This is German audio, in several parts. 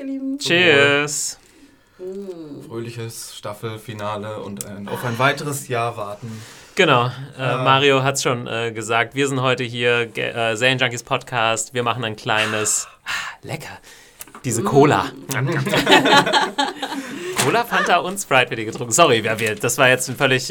ihr Lieben. Cheers. Fröhliches Staffelfinale und ein, auf ein weiteres Jahr warten. Genau, äh, Mario hat es schon äh, gesagt. Wir sind heute hier, äh, Serien Junkies Podcast. Wir machen ein kleines. Ah, lecker. Diese Cola. Cola, Fanta und Sprite wird hier getrunken. Sorry, das war jetzt ein völlig.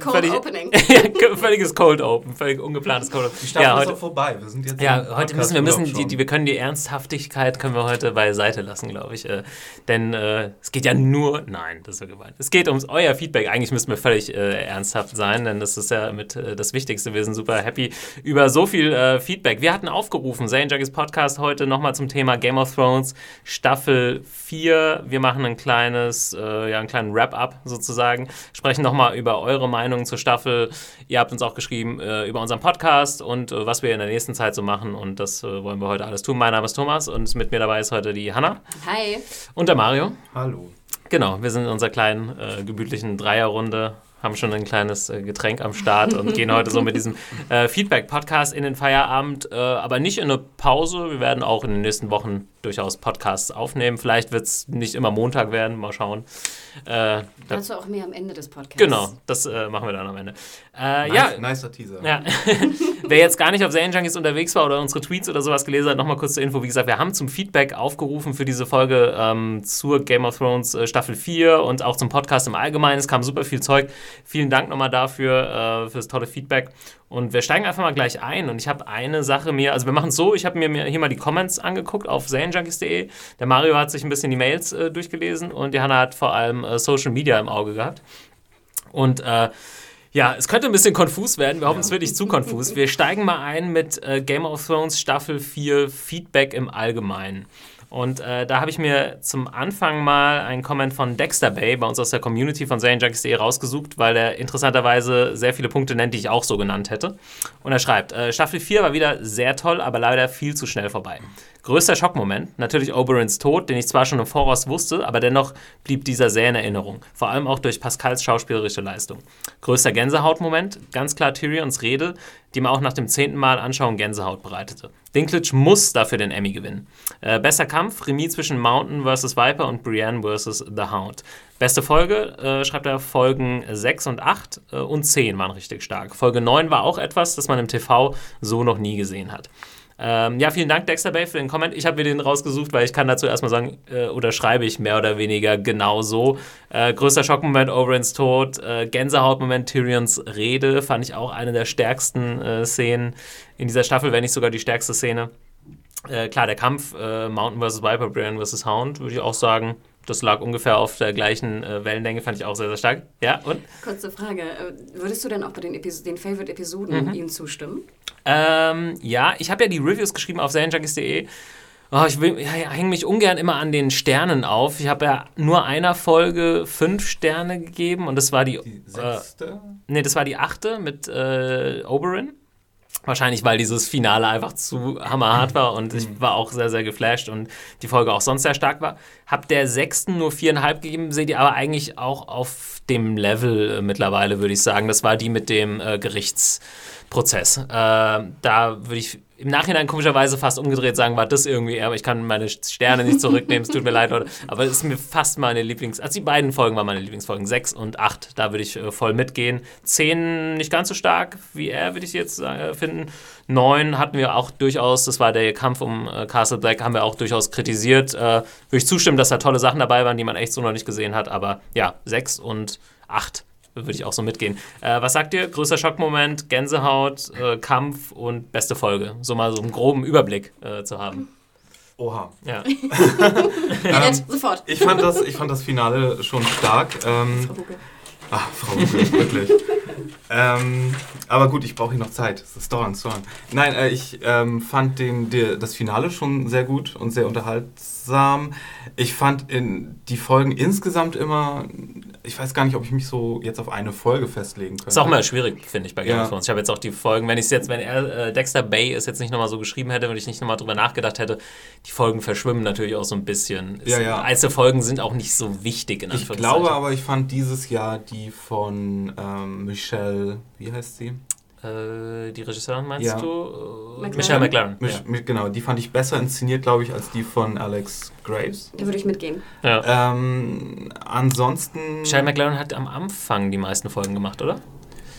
Cold völlig- Opening. völliges Cold Open, völlig ungeplantes Cold Open. Die Staffel Ja, ist heute, auch vorbei. Wir sind jetzt Ja, heute müssen wir müssen die, die, wir können die Ernsthaftigkeit können wir heute beiseite lassen, glaube ich. Äh, denn äh, es geht ja nur, nein, das ist ja gemeint. Es geht ums euer Feedback. Eigentlich müssten wir völlig äh, ernsthaft sein, denn das ist ja mit äh, das Wichtigste. Wir sind super happy über so viel äh, Feedback. Wir hatten aufgerufen, Zane Juggies Podcast heute nochmal zum Thema Game of Thrones Staffel 4. Wir machen ein kleines, äh, ja, einen kleinen Wrap-up sozusagen. Sprechen nochmal über eure Meinung zur Staffel. Ihr habt uns auch geschrieben äh, über unseren Podcast und äh, was wir in der nächsten Zeit so machen. Und das äh, wollen wir heute alles tun. Mein Name ist Thomas und mit mir dabei ist heute die Hanna Hi. und der Mario. Hallo. Genau, wir sind in unserer kleinen, äh, gemütlichen Dreierrunde, haben schon ein kleines äh, Getränk am Start und gehen heute so mit diesem äh, Feedback-Podcast in den Feierabend, äh, aber nicht in eine Pause. Wir werden auch in den nächsten Wochen durchaus Podcasts aufnehmen. Vielleicht wird es nicht immer Montag werden, mal schauen. Äh, da, Dazu auch mehr am Ende des Podcasts. genau, das äh, machen wir dann am Ende. Äh, Nice, ja, nicer Teaser. ja. Wer jetzt gar nicht auf Serien Junkies unterwegs war oder unsere Tweets oder sowas gelesen hat, nochmal kurz zur Info. Wie gesagt, wir haben zum Feedback aufgerufen für diese Folge ähm, zur Game of Thrones äh, Staffel 4 und auch zum Podcast im Allgemeinen. Es kam super viel Zeug. Vielen Dank nochmal dafür, äh, für das tolle Feedback. Und wir steigen einfach mal gleich ein. Und ich habe eine Sache mir, also wir machen es so, ich habe mir hier mal die Comments angeguckt auf serienjunkies.de. Der Mario hat sich ein bisschen die Mails äh, durchgelesen und die Hanna hat vor allem äh, Social Media im Auge gehabt. Und äh, ja, es könnte ein bisschen konfus werden. Wir hoffen, es wird nicht zu konfus. Wir steigen mal ein mit äh, Game of Thrones Staffel 4 Feedback im Allgemeinen. Und äh, da habe ich mir zum Anfang mal einen Comment von Dexter Bay bei uns aus der Community von SerienJunkies.de rausgesucht, weil er interessanterweise sehr viele Punkte nennt, die ich auch so genannt hätte. Und er schreibt, äh, Staffel 4 war wieder sehr toll, aber leider viel zu schnell vorbei. Größter Schockmoment, natürlich Oberons Tod, den ich zwar schon im Voraus wusste, aber dennoch blieb dieser sehr in Erinnerung. Vor allem auch durch Pascals schauspielerische Leistung. Größter Gänsehautmoment, ganz klar Tyrions Rede, die mir auch nach dem zehnten Mal anschauen Gänsehaut bereitete. Dinklage muss dafür den Emmy gewinnen. Äh, bester Kampf, Remis zwischen Mountain vs. Viper und Brienne vs. The Hound. Beste Folge, äh, schreibt er, Folgen 6 und 8 äh, und 10 waren richtig stark. Folge 9 war auch etwas, das man im TV so noch nie gesehen hat. Ähm, ja, vielen Dank, Dexter Bay, für den Comment. Ich habe mir den rausgesucht, weil ich kann dazu erstmal sagen, äh, oder schreibe ich mehr oder weniger genau so. Äh, größter Schockmoment, Oberyn's Tod, äh, Gänsehautmoment, Tyrions Rede, fand ich auch eine der stärksten äh, Szenen in dieser Staffel, wenn nicht sogar die stärkste Szene. Äh, klar, der Kampf äh, Mountain vs. Viper, Brian vs. Hound, würde ich auch sagen. Das lag ungefähr auf der gleichen äh, Wellenlänge, fand ich auch sehr, sehr stark. Ja, und? Kurze Frage. äh, Würdest du denn auch bei den, Epis den Favorite-Episoden ihm zustimmen? Ähm, ja, ich habe ja die Reviews geschrieben auf serienjunkies.de. Oh, ich ja, hänge mich ungern immer an den Sternen auf. Ich habe ja nur einer Folge fünf Sterne gegeben und das war die, Die äh, sechste? nee, das war die achte mit äh, Oberyn. Wahrscheinlich, weil dieses Finale einfach zu hammerhart war und ich war auch sehr, sehr geflasht und die Folge auch sonst sehr stark war. Hab der sechsten nur viereinhalb gegeben, seht ihr aber eigentlich auch auf dem Level äh, mittlerweile, würde ich sagen. Das war die mit dem äh, Gerichtsprozess. Äh, da würde ich im Nachhinein komischerweise fast umgedreht sagen, war das irgendwie aber ich kann meine Sterne nicht zurücknehmen, es tut mir leid, Leute. Aber es ist mir fast meine Lieblings-, also die beiden Folgen waren meine Lieblingsfolgen, sechs und acht, da würde ich äh, voll mitgehen. Zehn nicht ganz so stark wie er, würde ich jetzt äh, finden. Neun hatten wir auch durchaus, das war der Kampf um äh, Castle Black, haben wir auch durchaus kritisiert. Äh, würde ich zustimmen, dass da tolle Sachen dabei waren, die man echt so noch nicht gesehen hat, aber ja, sechs und acht würde ich auch so mitgehen. Äh, was sagt ihr? Größter Schockmoment, Gänsehaut, äh, Kampf und beste Folge. So mal so einen groben Überblick äh, zu haben. Oha. Ja. Jetzt, sofort. Ich fand, das, ich fand das Finale schon stark. Ähm, ach, Frau Hucke, wirklich. ähm, aber gut, ich brauche hier noch Zeit. Es ist dauernd, dauernd. Nein, äh, ich ähm, fand den, der, das Finale schon sehr gut und sehr unterhaltsam. Ich fand in, die Folgen insgesamt immer, ich weiß gar nicht, ob ich mich so jetzt auf eine Folge festlegen könnte. Ist auch mal schwierig, finde ich, bei Game Ja. of Thrones. Ich habe jetzt auch die Folgen, wenn ich es jetzt, wenn er, äh, Dexter Bay es jetzt nicht nochmal so geschrieben hätte, wenn ich nicht nochmal drüber nachgedacht hätte, die Folgen verschwimmen natürlich auch so ein bisschen. Ja, ja. Einzelne Folgen sind auch nicht so wichtig, in Ich Anführungszeichen. glaube aber, ich fand dieses Jahr die von ähm, Michelle, wie heißt sie? Äh, die Regisseurin meinst Ja. du? Äh, McLaren? Michelle McLaren. Mich, mich, genau, die fand ich besser inszeniert, glaube ich, als die von Alex Graves. Da würde ich mitgehen. Ja. ja. Ähm, ansonsten. Michelle McLaren hat am Anfang die meisten Folgen gemacht, oder?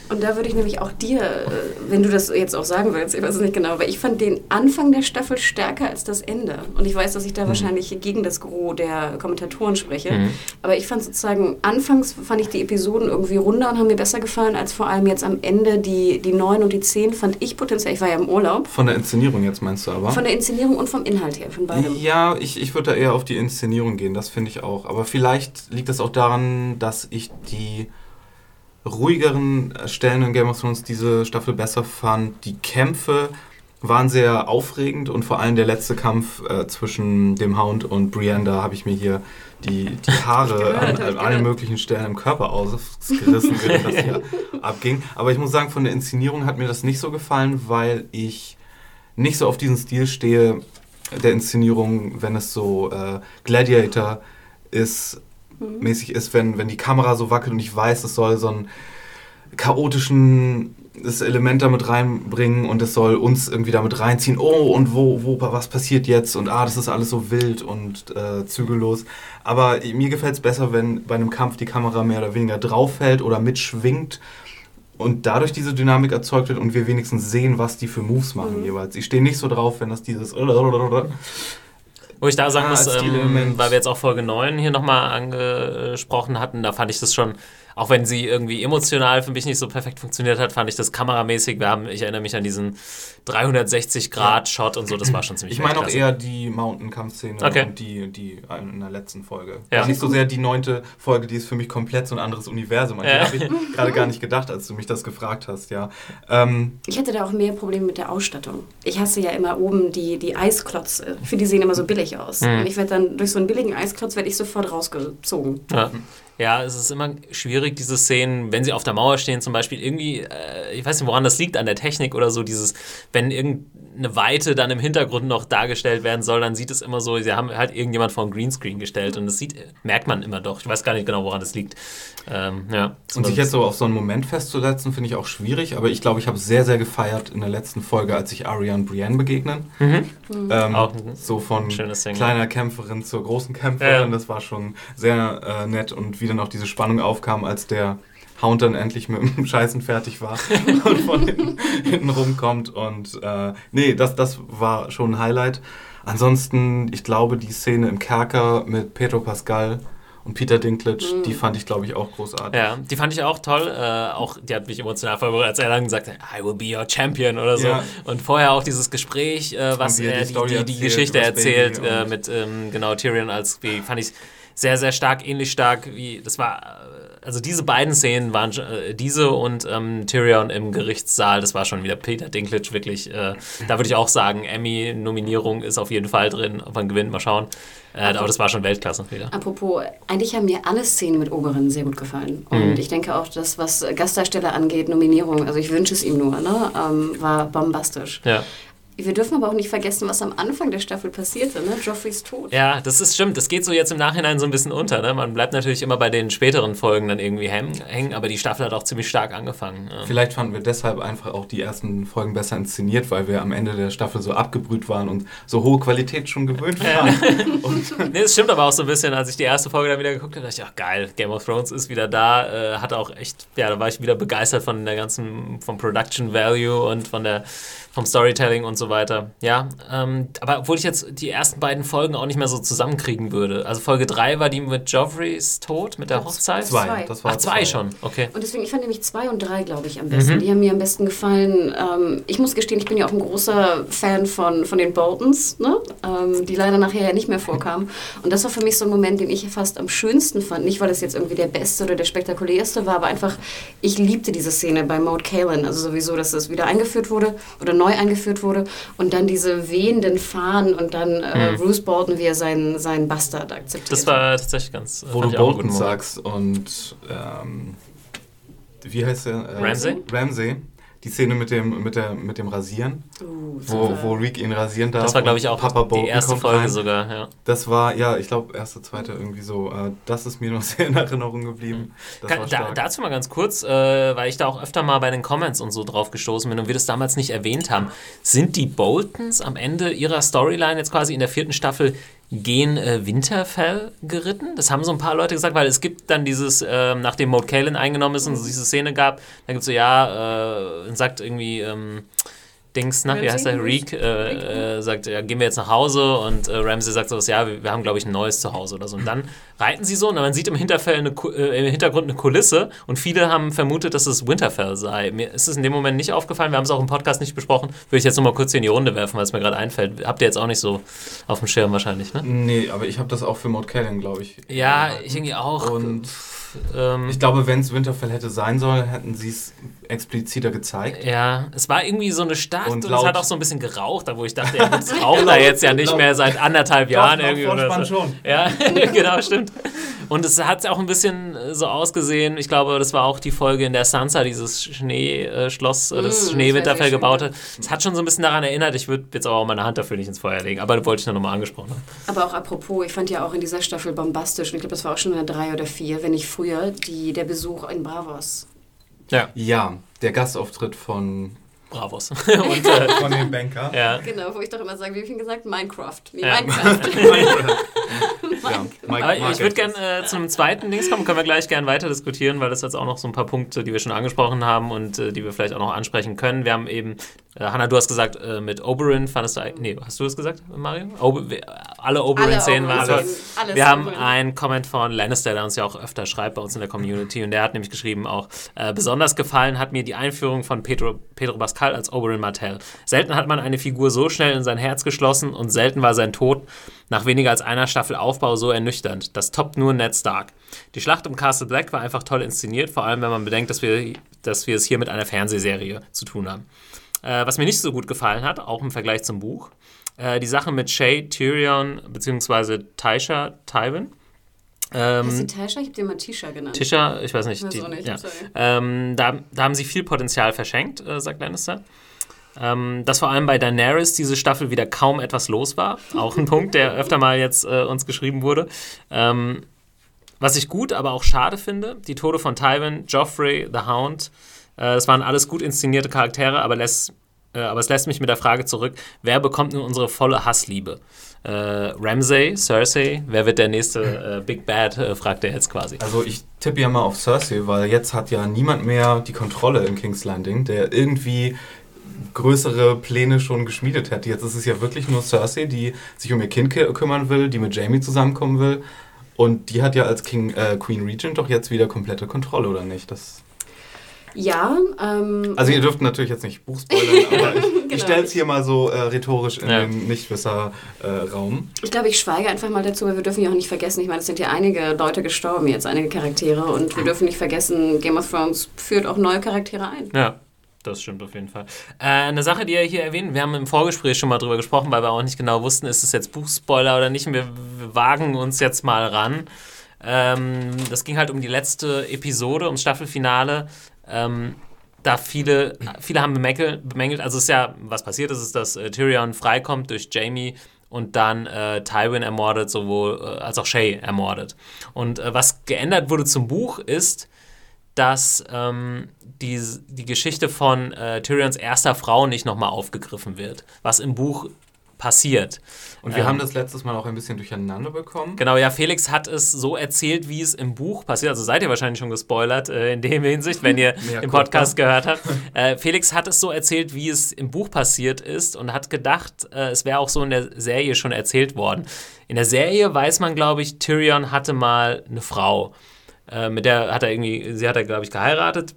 Und da würde ich nämlich auch dir, äh, wenn du das jetzt auch sagen willst, ich weiß es nicht genau, aber ich fand den Anfang der Staffel stärker als das Ende. Und ich weiß, dass ich da wahrscheinlich gegen das Gros der Kommentatoren spreche. Mhm. Aber ich fand sozusagen, anfangs fand ich die Episoden irgendwie runder und haben mir besser gefallen, als vor allem jetzt am Ende die, die 9 und die 10 fand ich potenziell, ich war ja im Urlaub, Von der Inszenierung jetzt meinst du aber? von der Inszenierung und vom Inhalt her, von beidem. Ja, ich, ich würde da eher auf die Inszenierung gehen, das finde ich auch. Aber vielleicht liegt es auch daran, dass ich die ruhigeren Stellen in Game of Thrones diese Staffel besser fand. Die Kämpfe waren sehr aufregend und vor allem der letzte Kampf äh, zwischen dem Hound und Brienne, da habe ich mir hier die, die Haare gehört, an, an allen möglichen Stellen im Körper ausgerissen, während das hier abging. Aber ich muss sagen, von der Inszenierung hat mir das nicht so gefallen, weil ich nicht so auf diesen Stil stehe der Inszenierung, wenn es so äh, Gladiator ist, mäßig ist, wenn, wenn die Kamera so wackelt und ich weiß, es soll so einen chaotischen das Element damit reinbringen und es soll uns irgendwie damit reinziehen, oh und wo, wo, was passiert jetzt und ah, das ist alles so wild und äh, zügellos. Aber mir gefällt es besser, wenn bei einem Kampf die Kamera mehr oder weniger draufhält oder mitschwingt und dadurch diese Dynamik erzeugt wird und wir wenigstens sehen, was die für Moves machen jeweils. Ich stehe nicht so drauf, wenn das dieses Wo ich da sagen Ah, muss, ähm, weil wir jetzt auch Folge 9 hier nochmal angesprochen hatten, da fand ich das schon, auch wenn sie irgendwie emotional für mich nicht so perfekt funktioniert hat, fand ich das kameramäßig. Wir haben, ich erinnere mich an diesen 360-Grad-Shot und so, das war schon ziemlich Ich meine auch eher die Mountain-Kampfszene Okay. und die, die in der letzten Folge. Ja. War nicht so sehr die neunte Folge, die ist für mich komplett so ein anderes Universum. An Ja. habe ich gerade gar nicht gedacht, als du mich das gefragt hast, ja. Ähm, Ich hätte da auch mehr Probleme mit der Ausstattung. Ich hasse ja immer oben die, die Eisklotze. Ich finde, die sehen immer so billig aus. Mhm. Und ich werde dann durch so einen billigen Eisklotz werde ich sofort rausgezogen. Ja. Ja, es ist immer schwierig, diese Szenen, wenn sie auf der Mauer stehen zum Beispiel, irgendwie, äh, ich weiß nicht, woran das liegt, an der Technik oder so, dieses, wenn irgendeine Weite dann im Hintergrund noch dargestellt werden soll, dann sieht es immer so, sie haben halt irgendjemand vor ein Greenscreen gestellt und das sieht, merkt man immer doch. Ich weiß gar nicht genau, woran das liegt. Ähm, ja. und sich jetzt so auf so einen Moment festzusetzen, finde ich auch schwierig, aber ich glaube, ich habe es sehr, sehr gefeiert in der letzten Folge, als sich Arya und Brienne begegnen. Ähm, Auch so von kleiner Kämpferin zur großen Kämpferin, Ja. das war schon sehr äh, nett und wie dann auch diese Spannung aufkam, als der Hound dann endlich mit dem Scheißen fertig war und von hinten, hinten rumkommt. Und äh, nee, das, das war schon ein Highlight. Ansonsten, ich glaube, die Szene im Kerker mit Pedro Pascal und Peter Dinklage, die fand ich, glaube ich, auch großartig. Ja, die fand ich auch toll. Äh, auch, die hat mich emotional verberührt, als er dann gesagt hat, I will be your champion oder so. Ja. Und vorher auch dieses Gespräch, äh, was wie er die die, die, die Geschichte erzählt äh, mit ähm, genau Tyrion als wie fand ich sehr sehr stark, ähnlich stark wie das war. Also diese beiden Szenen waren äh, diese und ähm, Tyrion im Gerichtssaal. Das war schon wieder Peter Dinklage wirklich. Äh, da würde ich auch sagen, Emmy-Nominierung ist auf jeden Fall drin. Ob man gewinnt, mal schauen. Äh, aber das war schon Weltklasse wieder. Apropos, eigentlich haben mir alle Szenen mit Oberen sehr gut gefallen. Und Mhm. ich denke auch, das, was Gastdarsteller angeht, Nominierung, also ich wünsche es ihm nur, ne, ähm, war bombastisch. Ja. Wir dürfen aber auch nicht vergessen, was am Anfang der Staffel passierte, ne? Joffreys Tod. Ja, das ist stimmt. Das geht so jetzt im Nachhinein so ein bisschen unter. Ne? Man bleibt natürlich immer bei den späteren Folgen dann irgendwie hängen, hängen, aber die Staffel hat auch ziemlich stark angefangen. Ähm, Vielleicht fanden wir deshalb einfach auch die ersten Folgen besser inszeniert, weil wir am Ende der Staffel so abgebrüht waren und so hohe Qualität schon gewöhnt waren. Und Nee, es stimmt aber auch so ein bisschen, als ich die erste Folge dann wieder geguckt habe, dachte ich, ach geil, Game of Thrones ist wieder da. Äh, hatte auch echt, ja, da war ich wieder begeistert von der ganzen, vom Production Value und von der, vom Storytelling und so weiter. Ja, ähm, aber obwohl ich jetzt die ersten beiden Folgen auch nicht mehr so zusammenkriegen würde. Also Folge 3 war die mit Joffreys Tod, mit der Hochzeit. zwei, das war Ach, zwei schon, okay. Und deswegen, ich fand nämlich zwei und drei, glaube ich, am Mhm. besten. Die haben mir am besten gefallen. Ähm, ich muss gestehen, ich bin ja auch ein großer Fan von, von den Boltons, ne? ähm, die leider nachher ja nicht mehr vorkamen. Und das war für mich so ein Moment, den ich fast am schönsten fand. Nicht, weil es jetzt irgendwie der beste oder der spektakulärste war, aber einfach, ich liebte diese Szene bei Maud Kalen. Also sowieso, dass es wieder eingeführt wurde oder neu eingeführt wurde. Und dann diese wehenden Fahnen und dann äh, Bruce Bolton, wie er seinen, seinen Bastard akzeptiert. Mhm. Das war tatsächlich ganz. wo fand du Bolton sagst und ähm, wie heißt der? Äh, Ramsay? Die Szene mit dem, mit der, mit dem Rasieren, Uh, wo, wo Rick ihn rasieren darf. Das war, glaube ich, auch Papa die erste Folge rein. sogar. Ja. Das war, ja, ich glaube, erste, zweite irgendwie so. Äh, das ist mir noch sehr in Erinnerung geblieben. Das Kann, war da, dazu mal ganz kurz, äh, weil ich da auch öfter mal bei den Comments und so drauf gestoßen bin und wir das damals nicht erwähnt haben. Sind die Boltons am Ende ihrer Storyline jetzt quasi in der vierten Staffel gen äh, Winterfell geritten? Das haben so ein paar Leute gesagt, weil es gibt dann dieses, ähm, nachdem Maud Kalen eingenommen ist und es diese Szene gab, dann gibt es so, ja, äh, sagt irgendwie, ähm, Dings, na, wie heißt der? Reek, äh, äh, sagt, ja, gehen wir jetzt nach Hause und äh, Ramsey sagt so, ja, wir, wir haben, glaube ich, ein neues Zuhause oder so. Und dann reiten sie so und man sieht im, Hinterfell eine, äh, im Hintergrund eine Kulisse und viele haben vermutet, dass es Winterfell sei. Mir ist es in dem Moment nicht aufgefallen, wir haben es auch im Podcast nicht besprochen. Würde ich jetzt nochmal kurz hier in die Runde werfen, weil es mir gerade einfällt. Habt ihr jetzt auch nicht so auf dem Schirm wahrscheinlich, ne? Nee, aber ich habe das auch für Maud Kellen, glaube ich. Ja, ich irgendwie auch. Und ähm, ich glaube, wenn es Winterfell hätte sein sollen, hätten sie es expliziter gezeigt. Ja, es war irgendwie so eine Stadt und, Und es hat auch so ein bisschen geraucht, da wo ich dachte, ja, das raucht da jetzt ja nicht mehr seit anderthalb Jahren irgendwie. Oder so. schon. Ja, genau, stimmt. Und es hat auch ein bisschen äh, so ausgesehen, ich glaube, das war auch die Folge, in der Sansa dieses Schneeschloss, äh, Mm, das das Schneewinterfell gebaut hat. Es hat schon so ein bisschen daran erinnert, ich würde jetzt aber auch meine Hand dafür nicht ins Feuer legen, aber das wollte ich nur nochmal angesprochen haben. Aber auch apropos, ich fand ja auch in dieser Staffel bombastisch, und ich glaube, das war auch schon in der 3 oder 4, wenn nicht früher, die, der Besuch in Bravos. Ja, Ja, der Gastauftritt von, Bravos. Und, äh, von dem Banker. ja. Genau, wo ich doch immer sage, wie viel gesagt? Minecraft. Nee, Ja. Minecraft. ja, Mike, ich würde gerne äh, zu einem zweiten Dings kommen, können wir gleich gerne weiter diskutieren, weil das jetzt auch noch so ein paar Punkte, die wir schon angesprochen haben und äh, die wir vielleicht auch noch ansprechen können. Wir haben eben, äh, Hannah, du hast gesagt, äh, mit Oberyn fandest du, nee, hast du das gesagt, Mario? Ober alle Oberyn-Szenen waren Oberyn- toll. alles Wir haben Oberyn. einen Comment von Lannister, der uns ja auch öfter schreibt bei uns in der Community und der hat nämlich geschrieben auch, äh, besonders gefallen hat mir die Einführung von Pedro, Pedro Pascal als Oberyn Martell. Selten hat man eine Figur so schnell in sein Herz geschlossen und selten war sein Tod nach weniger als einer Staffel Aufbau so ernüchternd. Das toppt nur Ned Stark. Die Schlacht um Castle Black war einfach toll inszeniert, vor allem wenn man bedenkt, dass wir, dass wir es hier mit einer Fernsehserie zu tun haben. Äh, was mir nicht so gut gefallen hat, auch im Vergleich zum Buch, äh, die Sache mit Shay, Tyrion bzw. Taisha, Tywin. Ähm, Ist die Tasha? Ich habe den mal Tisha genannt. Tisha, ich weiß nicht. Weiß die, nicht, ja. ähm, da, da haben sie viel Potenzial verschenkt, äh, sagt Lannister. Ähm, dass vor allem bei Daenerys diese Staffel wieder kaum etwas los war. Auch ein Punkt, der öfter mal jetzt äh, uns geschrieben wurde. Ähm, was ich gut, aber auch schade finde, die Tode von Tywin, Joffrey, The Hound, äh, das waren alles gut inszenierte Charaktere, aber, lässt, äh, aber es lässt mich mit der Frage zurück, wer bekommt nun unsere volle Hassliebe? Äh, Ramsay, Cersei, wer wird der nächste äh, Big Bad, äh, fragt er jetzt quasi. Also ich tippe ja mal auf Cersei, weil jetzt hat ja niemand mehr die Kontrolle in King's Landing, der irgendwie größere Pläne schon geschmiedet hätte. Jetzt ist es ja wirklich nur Cersei, die sich um ihr Kind kü- kümmern will, die mit Jamie zusammenkommen will. Und die hat ja als King, äh, Queen Regent doch jetzt wieder komplette Kontrolle, oder nicht? Das, Ja, ähm, also ihr dürft natürlich jetzt nicht Buch spoilern, aber ich, Genau. ich stelle es hier mal so äh, rhetorisch in Ja. den Nichtwisser-Raum. ich glaube, ich schweige einfach mal dazu, weil wir dürfen ja auch nicht vergessen, ich meine, es sind ja einige Leute gestorben jetzt, einige Charaktere und wir dürfen nicht vergessen, Game of Thrones führt auch neue Charaktere ein. Ja, das stimmt auf jeden Fall. Äh, eine Sache, die er hier erwähnt, wir haben im Vorgespräch schon mal drüber gesprochen, weil wir auch nicht genau wussten, ist es jetzt Buchspoiler oder nicht. Und wir, wir wagen uns jetzt mal ran. Ähm, das ging halt um die letzte Episode, ums Staffelfinale. Ähm, da viele, viele haben bemängelt, bemängelt, also ist ja, was passiert ist, ist, dass äh, Tyrion freikommt durch Jamie und dann äh, Tywin ermordet, sowohl äh, als auch Shay ermordet. Und äh, was geändert wurde zum Buch ist, dass ähm, die, die Geschichte von äh, Tyrions erster Frau nicht nochmal aufgegriffen wird, was im Buch passiert. Und wir Ähm, haben das letztes Mal auch ein bisschen durcheinander bekommen. Genau, ja, Felix hat es so erzählt, wie es im Buch passiert. Also seid ihr wahrscheinlich schon gespoilert äh, in dem Hinsicht, wenn ihr guck, Podcast gehört habt. Äh, Felix hat es so erzählt, wie es im Buch passiert ist und hat gedacht, äh, es wäre auch so in der Serie schon erzählt worden. In der Serie weiß man, glaube ich, Tyrion hatte mal eine Frau. Äh, mit der hat er irgendwie, sie hat er, glaube ich, geheiratet.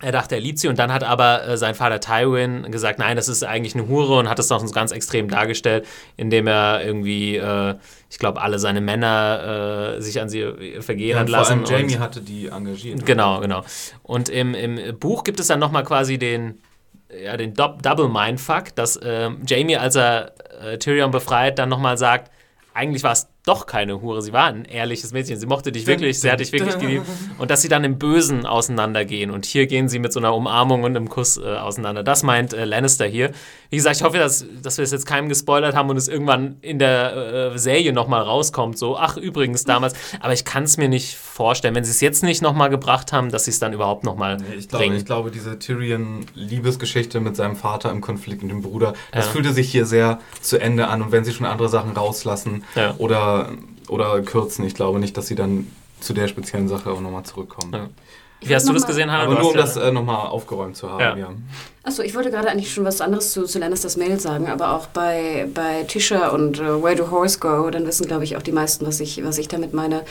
Er dachte, er liebt sie und dann hat aber äh, sein Vater Tywin gesagt, nein, das ist eigentlich eine Hure und hat es noch ganz extrem dargestellt, indem er irgendwie, äh, ich glaube, alle seine Männer äh, sich an sie äh, vergehen Ja, hat und vor lassen. allem Jamie hatte die engagiert. Genau, genau. Und im, im Buch gibt es dann nochmal quasi den, ja, den Do Double Mindfuck, dass ähm, Jamie, als er äh, Tyrion befreit, dann nochmal sagt, eigentlich war es doch keine Hure, sie war ein ehrliches Mädchen, sie mochte dich wirklich, sie hat dich wirklich geliebt. Und dass sie dann im Bösen auseinandergehen. Und hier gehen sie mit so einer Umarmung und einem Kuss äh, auseinander. Das meint äh, Lannister hier. Wie gesagt, ich hoffe, dass, dass wir es jetzt keinem gespoilert haben und es irgendwann in der äh, Serie nochmal rauskommt. So, ach, übrigens damals. Aber ich kann es mir nicht vorstellen, wenn sie es jetzt nicht nochmal gebracht haben, dass sie es dann überhaupt nochmal nee, ich glaube, bringen. Ich glaube, diese Tyrion-Liebesgeschichte mit seinem Vater im Konflikt mit dem Bruder, das ja. fühlte sich hier sehr zu Ende an. Und wenn sie schon andere Sachen rauslassen ja. oder, oder kürzen, ich glaube nicht, dass sie dann zu der speziellen Sache auch nochmal zurückkommen. Ja. Wie hast du das gesehen, Hannah? Aber nur um das äh, nochmal aufgeräumt zu haben, ja. ja. Achso, ich wollte gerade eigentlich schon was anderes zu, zu Lannisters Mail sagen, aber auch bei, bei Tisha und uh, Where Do Horse Go, dann wissen, glaube ich, auch die meisten, was ich, was ich damit meine.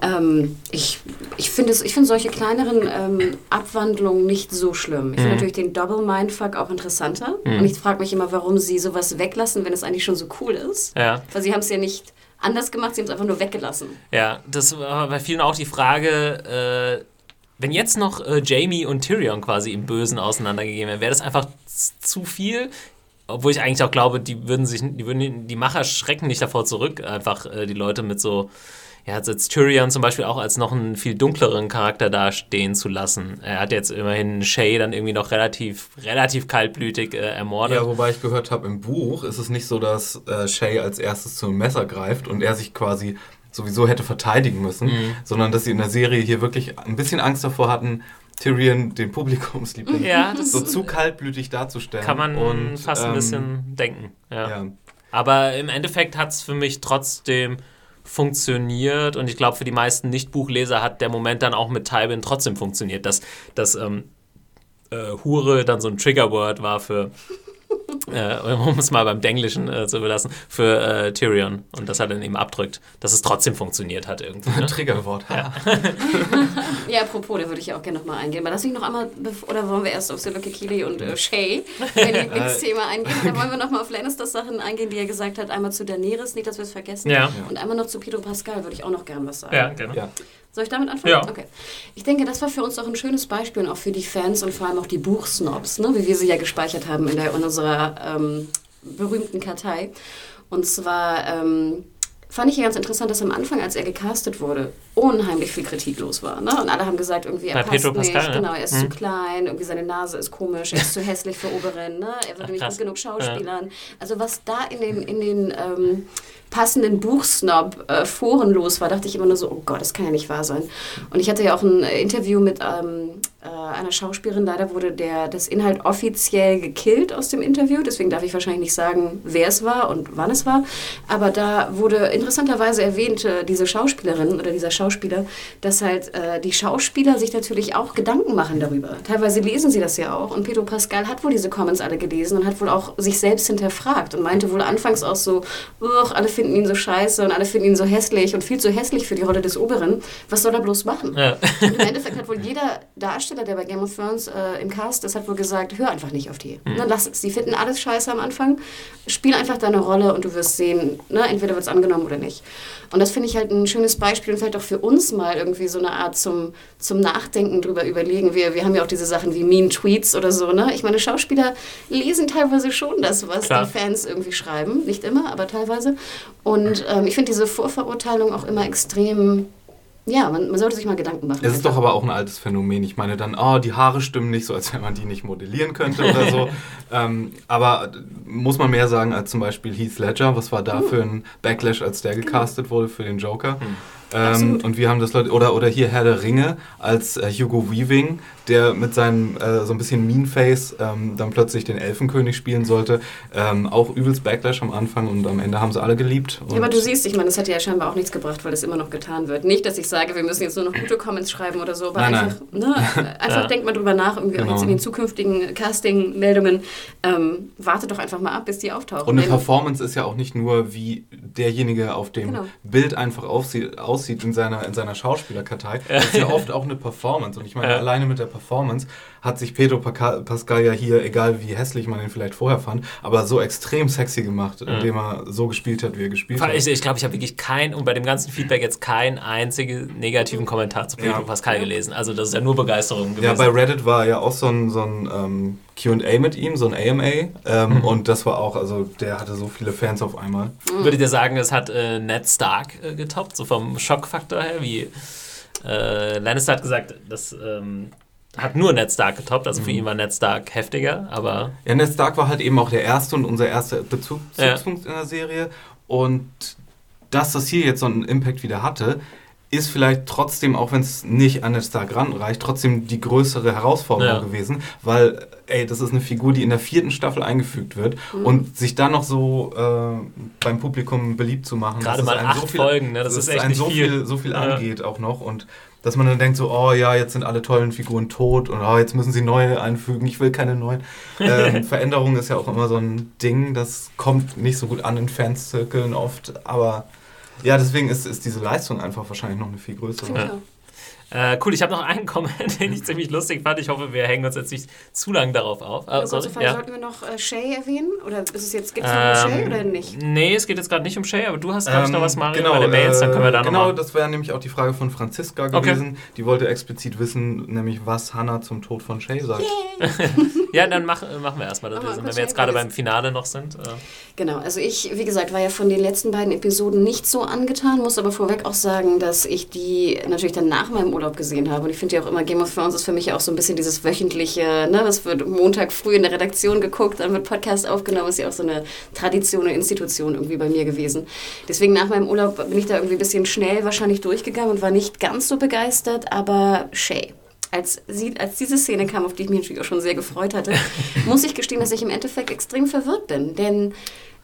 Ähm, ich ich finde find solche kleineren ähm, Abwandlungen nicht so schlimm. Ich finde mhm. natürlich den Double Mindfuck auch interessanter. Mhm. Und ich frage mich immer, warum sie sowas weglassen, wenn es eigentlich schon so cool ist. Ja. Weil sie haben es ja nicht anders gemacht, sie haben es einfach nur weggelassen. Ja, das war bei vielen auch die Frage, äh, wenn jetzt noch äh, Jamie und Tyrion quasi im Bösen auseinandergegeben wären, wäre das einfach zu viel. Obwohl ich eigentlich auch glaube, die würden sich, die würden die Macher schrecken nicht davor zurück, einfach äh, die Leute mit so, ja, jetzt Tyrion zum Beispiel auch als noch einen viel dunkleren Charakter dastehen zu lassen. Er hat jetzt immerhin Shay dann irgendwie noch relativ, relativ kaltblütig äh, ermordet. Ja, wobei ich gehört habe, im Buch ist es nicht so, dass äh, Shay als erstes zum Messer greift und er sich quasi sowieso hätte verteidigen müssen, mhm. sondern dass sie in der Serie hier wirklich ein bisschen Angst davor hatten, Tyrion, den Publikumsliebling, ja, so zu kaltblütig darzustellen. Kann man und, fast ähm, ein bisschen denken. Ja. ja. Aber im Endeffekt hat es für mich trotzdem funktioniert. Und ich glaube, für die meisten Nicht-Buchleser hat der Moment dann auch mit Tywin trotzdem funktioniert, dass, dass ähm, äh, Hure dann so ein Triggerword war für äh, um es mal beim Denglischen äh, zu belassen, für äh, Tyrion. Und das hat dann eben abdrückt, dass es trotzdem funktioniert hat irgendwie. Ne? Triggerwort. Ja. ja, apropos, da würde ich ja auch gerne nochmal eingehen. Aber lass mich noch einmal, oder wollen wir erst auf Silke Kili und äh, Shay, mein Lieblingsthema, eingehen? Da wollen wir nochmal auf Lannisters Sachen eingehen, die er gesagt hat. Einmal zu Daenerys, nicht, dass wir es vergessen. Ja. Und einmal noch zu Pedro Pascal würde ich auch noch gerne was sagen. Ja, gerne. Ja. Soll ich damit anfangen? Ja. Okay. Ich denke, das war für uns auch ein schönes Beispiel und auch für die Fans und vor allem auch die Buchsnobs, ne, wie wir sie ja gespeichert haben in, der, in unserer ähm, berühmten Kartei. Und zwar ähm, fand ich ja ganz interessant, dass am Anfang, als er gecastet wurde, unheimlich viel Kritik los war. Ne? Und alle haben gesagt, irgendwie, er Bei passt Pedro nicht, Pascal, genau, er ist hm. zu klein, irgendwie seine Nase ist komisch, er ist zu hässlich für Oberen, ne? er würde nicht gut genug Schauspielern. Ja. Also was da in den, in den ähm, passenden Buchsnob-Foren äh, los war, dachte ich immer nur so, oh Gott, das kann ja nicht wahr sein. Und ich hatte ja auch ein Interview mit ähm, äh, einer Schauspielerin. Leider wurde der, das Inhalt offiziell gekillt aus dem Interview. Deswegen darf ich wahrscheinlich nicht sagen, wer es war und wann es war. Aber da wurde interessanterweise erwähnt, äh, diese Schauspielerin oder dieser Schauspieler, dass halt äh, die Schauspieler sich natürlich auch Gedanken machen darüber. Teilweise lesen sie das ja auch. Und Pedro Pascal hat wohl diese Comments alle gelesen und hat wohl auch sich selbst hinterfragt und meinte wohl anfangs auch so, alle finden ihn so scheiße und alle finden ihn so hässlich und viel zu hässlich für die Rolle des Oberen. Was soll er bloß machen? Ja. Im Endeffekt hat wohl jeder Darsteller, der bei Game of Thrones äh, im Cast ist, hat wohl gesagt, hör einfach nicht auf die. Mhm. Ne, lass es. Die finden alles scheiße am Anfang. Spiel einfach deine Rolle und du wirst sehen, ne, entweder wird es angenommen oder nicht. Und das finde ich halt ein schönes Beispiel und vielleicht auch für uns mal irgendwie so eine Art zum, zum Nachdenken drüber überlegen. Wir, wir haben ja auch diese Sachen wie Mean Tweets oder so. Ne? Ich meine, Schauspieler lesen teilweise schon das, was Klar. die Fans irgendwie schreiben. Nicht immer, aber teilweise. Und ähm, ich finde diese Vorverurteilung auch immer extrem ja, man, man, sollte sich mal Gedanken machen. Es ist doch aber auch ein altes Phänomen. Ich meine dann, oh, die Haare stimmen nicht, so als wenn man die nicht modellieren könnte oder so. ähm, aber muss man mehr sagen als zum Beispiel Heath Ledger. Was war da uh. für ein Backlash, als der gecastet wurde für den Joker? Hm. Ähm, und wir haben das Leute, oder, oder hier Herr der Ringe als äh, Hugo Weaving, der mit seinem äh, so ein bisschen Mean Face ähm, dann plötzlich den Elfenkönig spielen sollte. Ähm, auch übelst Backlash am Anfang und am Ende haben sie alle geliebt. Ja, aber du siehst, ich meine, das hat ja scheinbar auch nichts gebracht, weil das immer noch getan wird. Nicht, dass ich sage, wir müssen jetzt nur noch gute Comments schreiben oder so, aber nein, einfach, nein. Ne, einfach ja. denkt mal drüber nach, irgendwie genau. auch jetzt in den zukünftigen Casting-Meldungen. Ähm, wartet doch einfach mal ab, bis die auftauchen. Und eine Performance ist ja auch nicht nur, wie derjenige auf dem genau. Bild einfach aussieht aussieht in seiner, in seiner Schauspielerkartei, ist ja oft auch eine Performance. Und ich meine, ja. alleine mit der Performance hat sich Pedro Pascal ja hier, egal wie hässlich man ihn vielleicht vorher fand, aber so extrem sexy gemacht, indem er so gespielt hat, wie er gespielt hat. Ich glaube, ich, glaub, ich habe wirklich kein, und bei dem ganzen Feedback jetzt keinen einzigen negativen Kommentar zu Pedro ja. Pascal gelesen. Also das ist ja nur Begeisterung gewesen. Ja, bei Reddit war ja auch so ein, so ein ähm, QA mit ihm, so ein AMA. Ähm, mhm. Und das war auch, also der hatte so viele Fans auf einmal. Mhm. Würdet ihr sagen, es hat äh, Ned Stark äh, getoppt, so vom Schockfaktor her? Wie äh, Lannister hat gesagt, das ähm, hat nur Ned Stark getoppt, also für mhm. ihn war Ned Stark heftiger, aber. Ja, Ned Stark war halt eben auch der erste und unser erster Bezugspunkt ja. in der Serie. Und dass das hier jetzt so einen Impact wieder hatte, ist vielleicht trotzdem, auch wenn es nicht an den Stark ranreicht, trotzdem die größere Herausforderung ja. gewesen, weil, ey, das ist eine Figur, die in der vierten Staffel eingefügt wird mhm. und sich dann noch so äh, beim Publikum beliebt zu machen. Gerade mal acht so viel, Folgen, ne? das, das ist echt ein so viel, viel so viel ja. angeht auch noch und dass man dann denkt so, oh ja, jetzt sind alle tollen Figuren tot und oh, jetzt müssen sie neue einfügen, ich will keine neuen. Ähm, Veränderung ist ja auch immer so ein Ding, das kommt nicht so gut an in Fanzirkeln oft, aber ja, deswegen ist, ist diese Leistung einfach wahrscheinlich noch eine viel größere. Ja. Äh, cool, ich habe noch einen Comment, den ich ziemlich lustig fand. Ich hoffe, wir hängen uns jetzt nicht zu lang darauf auf. Ah, sorry, Frage, ja. Sollten wir noch äh, Shay erwähnen? Oder ist es jetzt, geht es ähm, um Shay oder nicht? Nee, es geht jetzt gerade nicht um Shay, aber du hast, glaube ich, noch was, Mario, genau, bei den Mails, dann können wir da Genau, noch das wäre nämlich auch die Frage von Franziska gewesen. Okay. Die wollte explizit wissen, nämlich was Hannah zum Tod von Shay sagt. ja, dann mach, äh, machen wir erstmal das, wenn wir jetzt gerade beim Finale noch sind. Äh. Genau, also ich, wie gesagt, war ja von den letzten beiden Episoden nicht so angetan, muss aber vorweg auch sagen, dass ich die natürlich dann nach meinem Urlaub gesehen habe und ich finde ja auch immer, Game of Thrones ist für mich auch so ein bisschen dieses wöchentliche, ne, das wird Montag früh in der Redaktion geguckt, dann wird Podcast aufgenommen, ist ja auch so eine Tradition und Institution irgendwie bei mir gewesen. Deswegen nach meinem Urlaub bin ich da irgendwie ein bisschen schnell wahrscheinlich durchgegangen und war nicht ganz so begeistert, aber Shay als, sie, als diese Szene kam, auf die ich mich natürlich auch schon sehr gefreut hatte, muss ich gestehen, dass ich im Endeffekt extrem verwirrt bin. Denn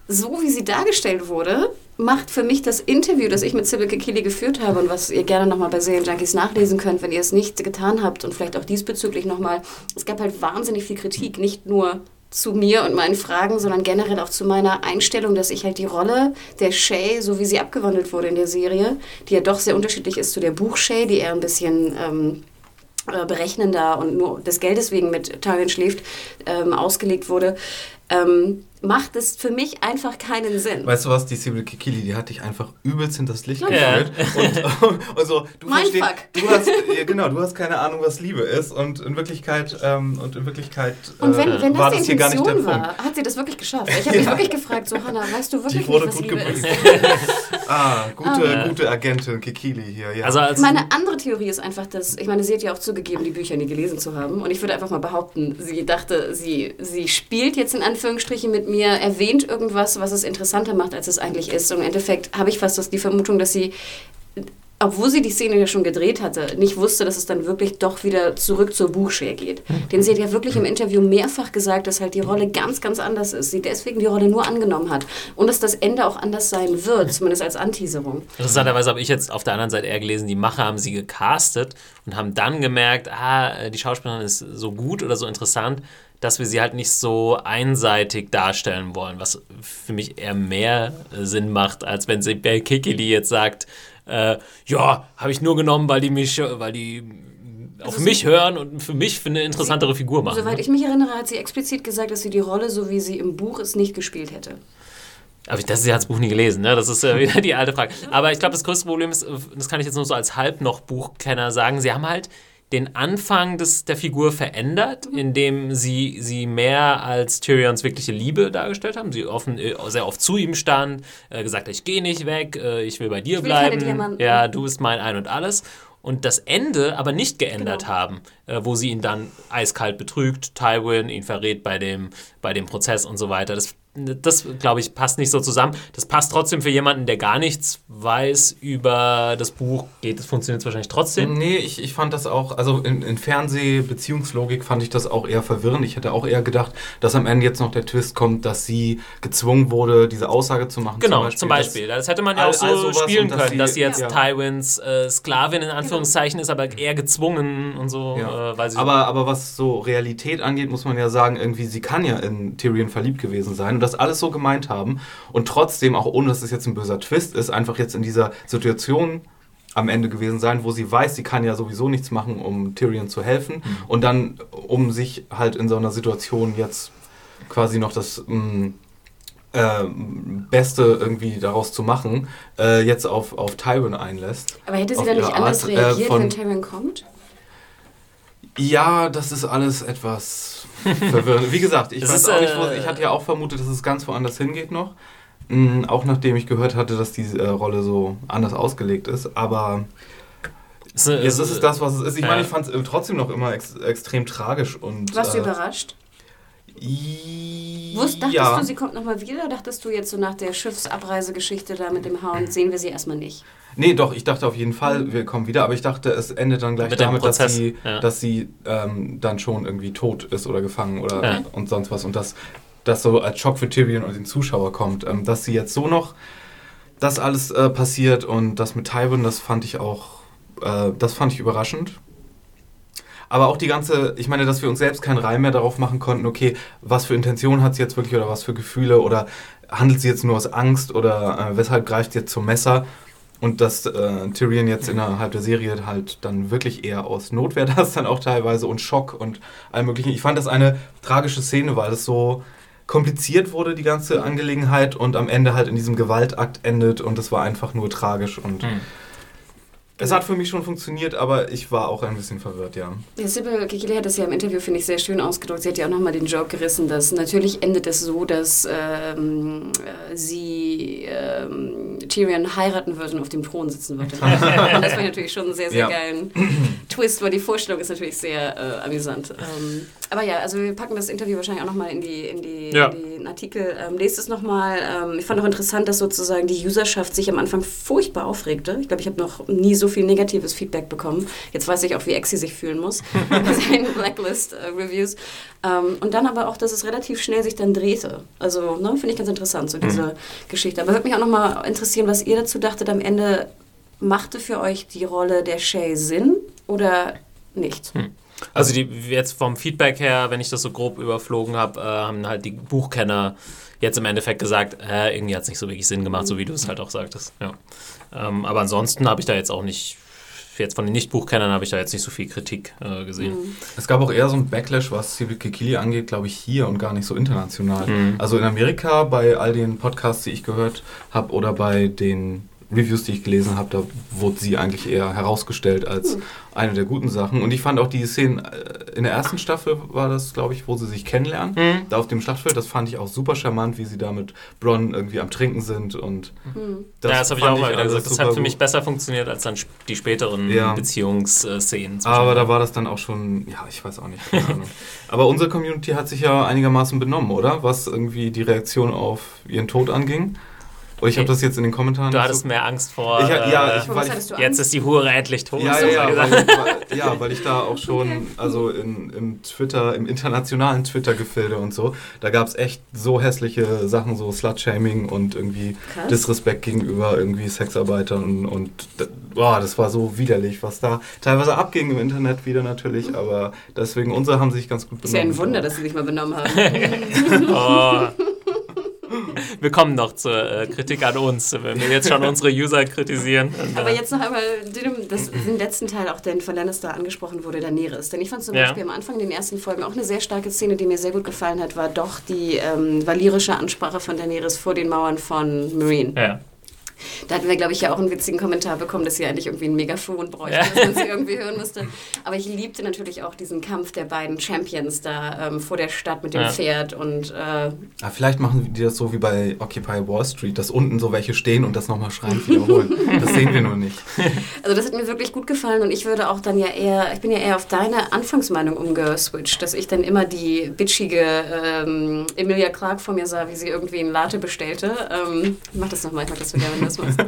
so wie sie dargestellt wurde, macht für mich das Interview, das ich mit Sybil Kikili geführt habe und was ihr gerne nochmal bei Serienjunkies nachlesen könnt, wenn ihr es nicht getan habt und vielleicht auch diesbezüglich nochmal, es gab halt wahnsinnig viel Kritik, nicht nur zu mir und meinen Fragen, sondern generell auch zu meiner Einstellung, dass ich halt die Rolle der Shay, so wie sie abgewandelt wurde in der Serie, die ja doch sehr unterschiedlich ist zu der Buch Shay, die eher ein bisschen ähm, äh, berechnender und nur des Geldes wegen mit Tywin schläft, ähm, ausgelegt wurde, ähm, macht es für mich einfach keinen Sinn. Weißt du was, die Sibyl Kikili, die hat dich einfach übelst in das Licht ja. geführt. Und, und, und so, du mein Fuck. Du hast, ja, genau, du hast keine Ahnung, was Liebe ist und in Wirklichkeit, ähm, und in Wirklichkeit und wenn, äh, wenn das war das hier gar nicht der war, Punkt. hat sie das wirklich geschafft. Ich habe mich wirklich gefragt, so Hannah, weißt du wirklich nicht, was Liebe gebrieft. ist? ah, gute, ah. gute Agentin Kikili hier, ja. Also als meine andere Theorie ist einfach, dass, ich meine, sie hat ja auch zugegeben, die Bücher nie gelesen zu haben und ich würde einfach mal behaupten, sie dachte, sie, sie spielt jetzt in Anführungsstrichen mit mir, erwähnt irgendwas, was es interessanter macht, als es eigentlich ist. Und im Endeffekt habe ich fast die Vermutung, dass sie obwohl sie die Szene ja schon gedreht hatte, nicht wusste, dass es dann wirklich doch wieder zurück zur Buchshare geht. Denn sie hat ja wirklich im Interview mehrfach gesagt, dass halt die Rolle ganz, ganz anders ist. Sie deswegen die Rolle nur angenommen hat. Und dass das Ende auch anders sein wird, zumindest als Anteaserung. Interessanterweise habe ich jetzt auf der anderen Seite eher gelesen, die Macher haben sie gecastet und haben dann gemerkt, ah, die Schauspielerin ist so gut oder so interessant, dass wir sie halt nicht so einseitig darstellen wollen, was für mich eher mehr Sinn macht, als wenn sie bei Kikili jetzt sagt, äh, ja, habe ich nur genommen, weil die mich, weil die auf also mich hören und für mich für eine interessantere sie, Figur machen. Soweit ich mich erinnere, hat sie explizit gesagt, dass sie die Rolle, so wie sie im Buch ist, nicht gespielt hätte. Aber das ist ja das Buch nie gelesen, ne? Das ist äh, wieder die alte Frage. Aber ich glaube, das größte Problem ist, das kann ich jetzt nur so als halb noch Buchkenner sagen, sie haben halt den Anfang des, der Figur verändert, mhm. indem sie sie mehr als Tyrions wirkliche Liebe dargestellt haben. Sie offen, äh, sehr oft zu ihm stand, äh, gesagt, ich gehe nicht weg, äh, ich will bei dir ich bleiben. Ja, du bist mein Ein und alles. Und das Ende aber nicht geändert genau. haben, äh, wo sie ihn dann eiskalt betrügt, Tywin ihn verrät bei dem, bei dem Prozess und so weiter. Das das, glaube ich, passt nicht so zusammen. Das passt trotzdem für jemanden, der gar nichts weiß über das Buch. Geht, das funktioniert wahrscheinlich trotzdem. Nee, ich, ich fand das auch, also in, in Fernsehbeziehungslogik fand ich das auch eher verwirrend. Ich hätte auch eher gedacht, dass am Ende jetzt noch der Twist kommt, dass sie gezwungen wurde, diese Aussage zu machen. Genau, zum Beispiel. Zum Beispiel. Das, das, hätte man ja auch so also spielen können, dass sie, dass sie jetzt ja. Tywins äh, Sklavin in Anführungszeichen ist, aber eher gezwungen und so. Ja. Äh, aber, aber was so Realität angeht, muss man ja sagen, irgendwie, sie kann ja in Tyrion verliebt gewesen sein das alles so gemeint haben und trotzdem, auch ohne dass es jetzt ein böser Twist ist, einfach jetzt in dieser Situation am Ende gewesen sein, wo sie weiß, sie kann ja sowieso nichts machen, um Tyrion zu helfen. Mhm. Und dann, um sich halt in so einer Situation jetzt quasi noch das mh, mm, äh, Beste irgendwie daraus zu machen, äh, jetzt auf, auf Tywin einlässt. Aber hätte sie dann nicht anders Art, äh, reagiert, äh, wenn Tywin kommt? Ja, das ist alles etwas verwirrend. Wie gesagt, ich, weiß ist, auch nicht, wo, ich hatte ja auch vermutet, dass es ganz woanders hingeht noch. Mhm, auch nachdem ich gehört hatte, dass diese äh, Rolle so anders ausgelegt ist. Aber ist, jetzt ist, ist es das, was es ist. Ich ja. meine, ich fand es trotzdem noch immer ex extrem tragisch. Und, Warst du äh, überrascht? Wusst, dachtest ja. du, sie kommt nochmal wieder? Dachtest du jetzt so nach der Schiffsabreisegeschichte da mit dem Hound, sehen wir sie erstmal nicht? Nee, doch, ich dachte auf jeden Fall, wir kommen wieder, aber ich dachte, es endet dann gleich mit damit, dass sie, ja. dass sie ähm, dann schon irgendwie tot ist oder gefangen oder ja. und sonst was. Und dass das so als Schock für Tyrion und den Zuschauer kommt. Ähm, dass sie jetzt so noch das alles äh, passiert und das mit Tywin, das fand ich auch, äh, das fand ich überraschend. Aber auch die ganze, ich meine, dass wir uns selbst keinen Reim mehr darauf machen konnten, okay, was für Intention hat sie jetzt wirklich oder was für Gefühle oder handelt sie jetzt nur aus Angst oder äh, weshalb greift sie jetzt zum Messer? Und dass äh, Tyrion jetzt innerhalb der Serie halt dann wirklich eher aus Notwehr das dann auch teilweise und Schock und allem möglichen. Ich fand das eine tragische Szene, weil es so kompliziert wurde, die ganze Angelegenheit und am Ende halt in diesem Gewaltakt endet und es war einfach nur tragisch und. Hm es hat für mich schon funktioniert, aber ich war auch ein bisschen verwirrt, ja. Ja, Sibyl Kikili hat das ja im Interview, finde ich, sehr schön ausgedrückt. Sie hat ja auch nochmal den Joke gerissen, dass natürlich endet es so, dass ähm, äh, sie ähm, Tyrion heiraten wird und auf dem Thron sitzen wird. und das war natürlich schon einen sehr, sehr ja. geilen Twist, weil die Vorstellung ist natürlich sehr äh, amüsant. Ähm, aber ja, also wir packen das Interview wahrscheinlich auch nochmal in, die, in, die, ja. in den Artikel. Ähm, lest es nochmal. Ähm, ich fand auch interessant, dass sozusagen die Userschaft sich am Anfang furchtbar aufregte. Ich glaube, ich habe noch nie so viel negatives Feedback bekommen. Jetzt weiß ich auch, wie Exi sich fühlen muss bei seinen Blacklist-Reviews. Äh, ähm, und dann aber auch, dass es relativ schnell sich dann drehte. Also, ne, finde ich ganz interessant, so diese mhm. Geschichte. Aber würde mich auch nochmal interessieren, was ihr dazu dachtet. Am Ende machte für euch die Rolle der Shay Sinn oder nicht? Hm. Also die, jetzt vom Feedback her, wenn ich das so grob überflogen habe, äh, haben halt die Buchkenner jetzt im Endeffekt gesagt, äh, irgendwie hat es nicht so wirklich Sinn gemacht, so wie du es halt auch sagtest. Ja. Ähm, aber ansonsten habe ich da jetzt auch nicht, jetzt von den Nicht-Buchkennern habe ich da jetzt nicht so viel Kritik äh, gesehen. Mhm. Es gab auch eher so ein Backlash, was Civil Kikili angeht, glaube ich, hier und gar nicht so international. Mhm. Also in Amerika, bei all den Podcasts, die ich gehört habe, oder bei den Reviews, die ich gelesen habe, da wurde sie eigentlich eher herausgestellt als hm. eine der guten Sachen. Und ich fand auch die Szenen äh, in der ersten Staffel war das, glaube ich, wo sie sich kennenlernen, mhm. da auf dem Schlachtfeld. Das fand ich auch super charmant, wie sie da mit Bronn irgendwie am Trinken sind und mhm. das, ja, das habe ich auch mal wieder gesagt. Das hat für mich besser funktioniert als dann die späteren ja. Beziehungsszenen. Aber da war das dann auch schon, ja, ich weiß auch nicht. Aber unsere Community hat sich ja einigermaßen benommen, oder? Was irgendwie die Reaktion auf ihren Tod anging. Und ich habe das jetzt in den Kommentaren. Du hattest so mehr Angst vor. Ich, ja, ich, weil ich, jetzt ist die Hure endlich tot. Ja, ja, ja, weil, ja, weil ich da auch schon, okay. also in, im Twitter, im internationalen Twitter-Gefilde und so, da gab es echt so hässliche Sachen, so Slut-Shaming und irgendwie Krass. Disrespekt gegenüber irgendwie Sexarbeitern und, und boah, das war so widerlich, was da teilweise abging im Internet wieder natürlich, aber deswegen unsere haben sich ganz gut benommen. Ist ja ein Wunder, dass sie sich mal benommen haben. oh. wir kommen noch zur äh, Kritik an uns, wenn wir jetzt schon unsere User kritisieren. Und, Aber jetzt noch einmal das, den letzten Teil, auch den von Lannister angesprochen wurde, Daenerys. Denn ich fand zum ja. Beispiel am Anfang in den ersten Folgen auch eine sehr starke Szene, die mir sehr gut gefallen hat, war doch die ähm, valyrische Ansprache von Daenerys vor den Mauern von Marine. Ja. Da hatten wir, glaube ich, ja auch einen witzigen Kommentar bekommen, dass sie eigentlich irgendwie ein Megafon bräuchte, ja. dass man sie irgendwie hören müsste. Aber ich liebte natürlich auch diesen Kampf der beiden Champions da ähm, vor der Stadt mit dem ja. Pferd und. Äh ja, vielleicht machen die das so wie bei Occupy Wall Street, dass unten so welche stehen und das nochmal schreien wiederholen. das sehen wir nur nicht. Also das hat mir wirklich gut gefallen und ich würde auch dann ja eher, ich bin ja eher auf deine Anfangsmeinung umgeswitcht, dass ich dann immer die bitchige ähm, Emilia Clark vor mir sah, wie sie irgendwie ein Latte bestellte. Ähm, ich mach das nochmal, ich mach das wieder, wenn du das machst.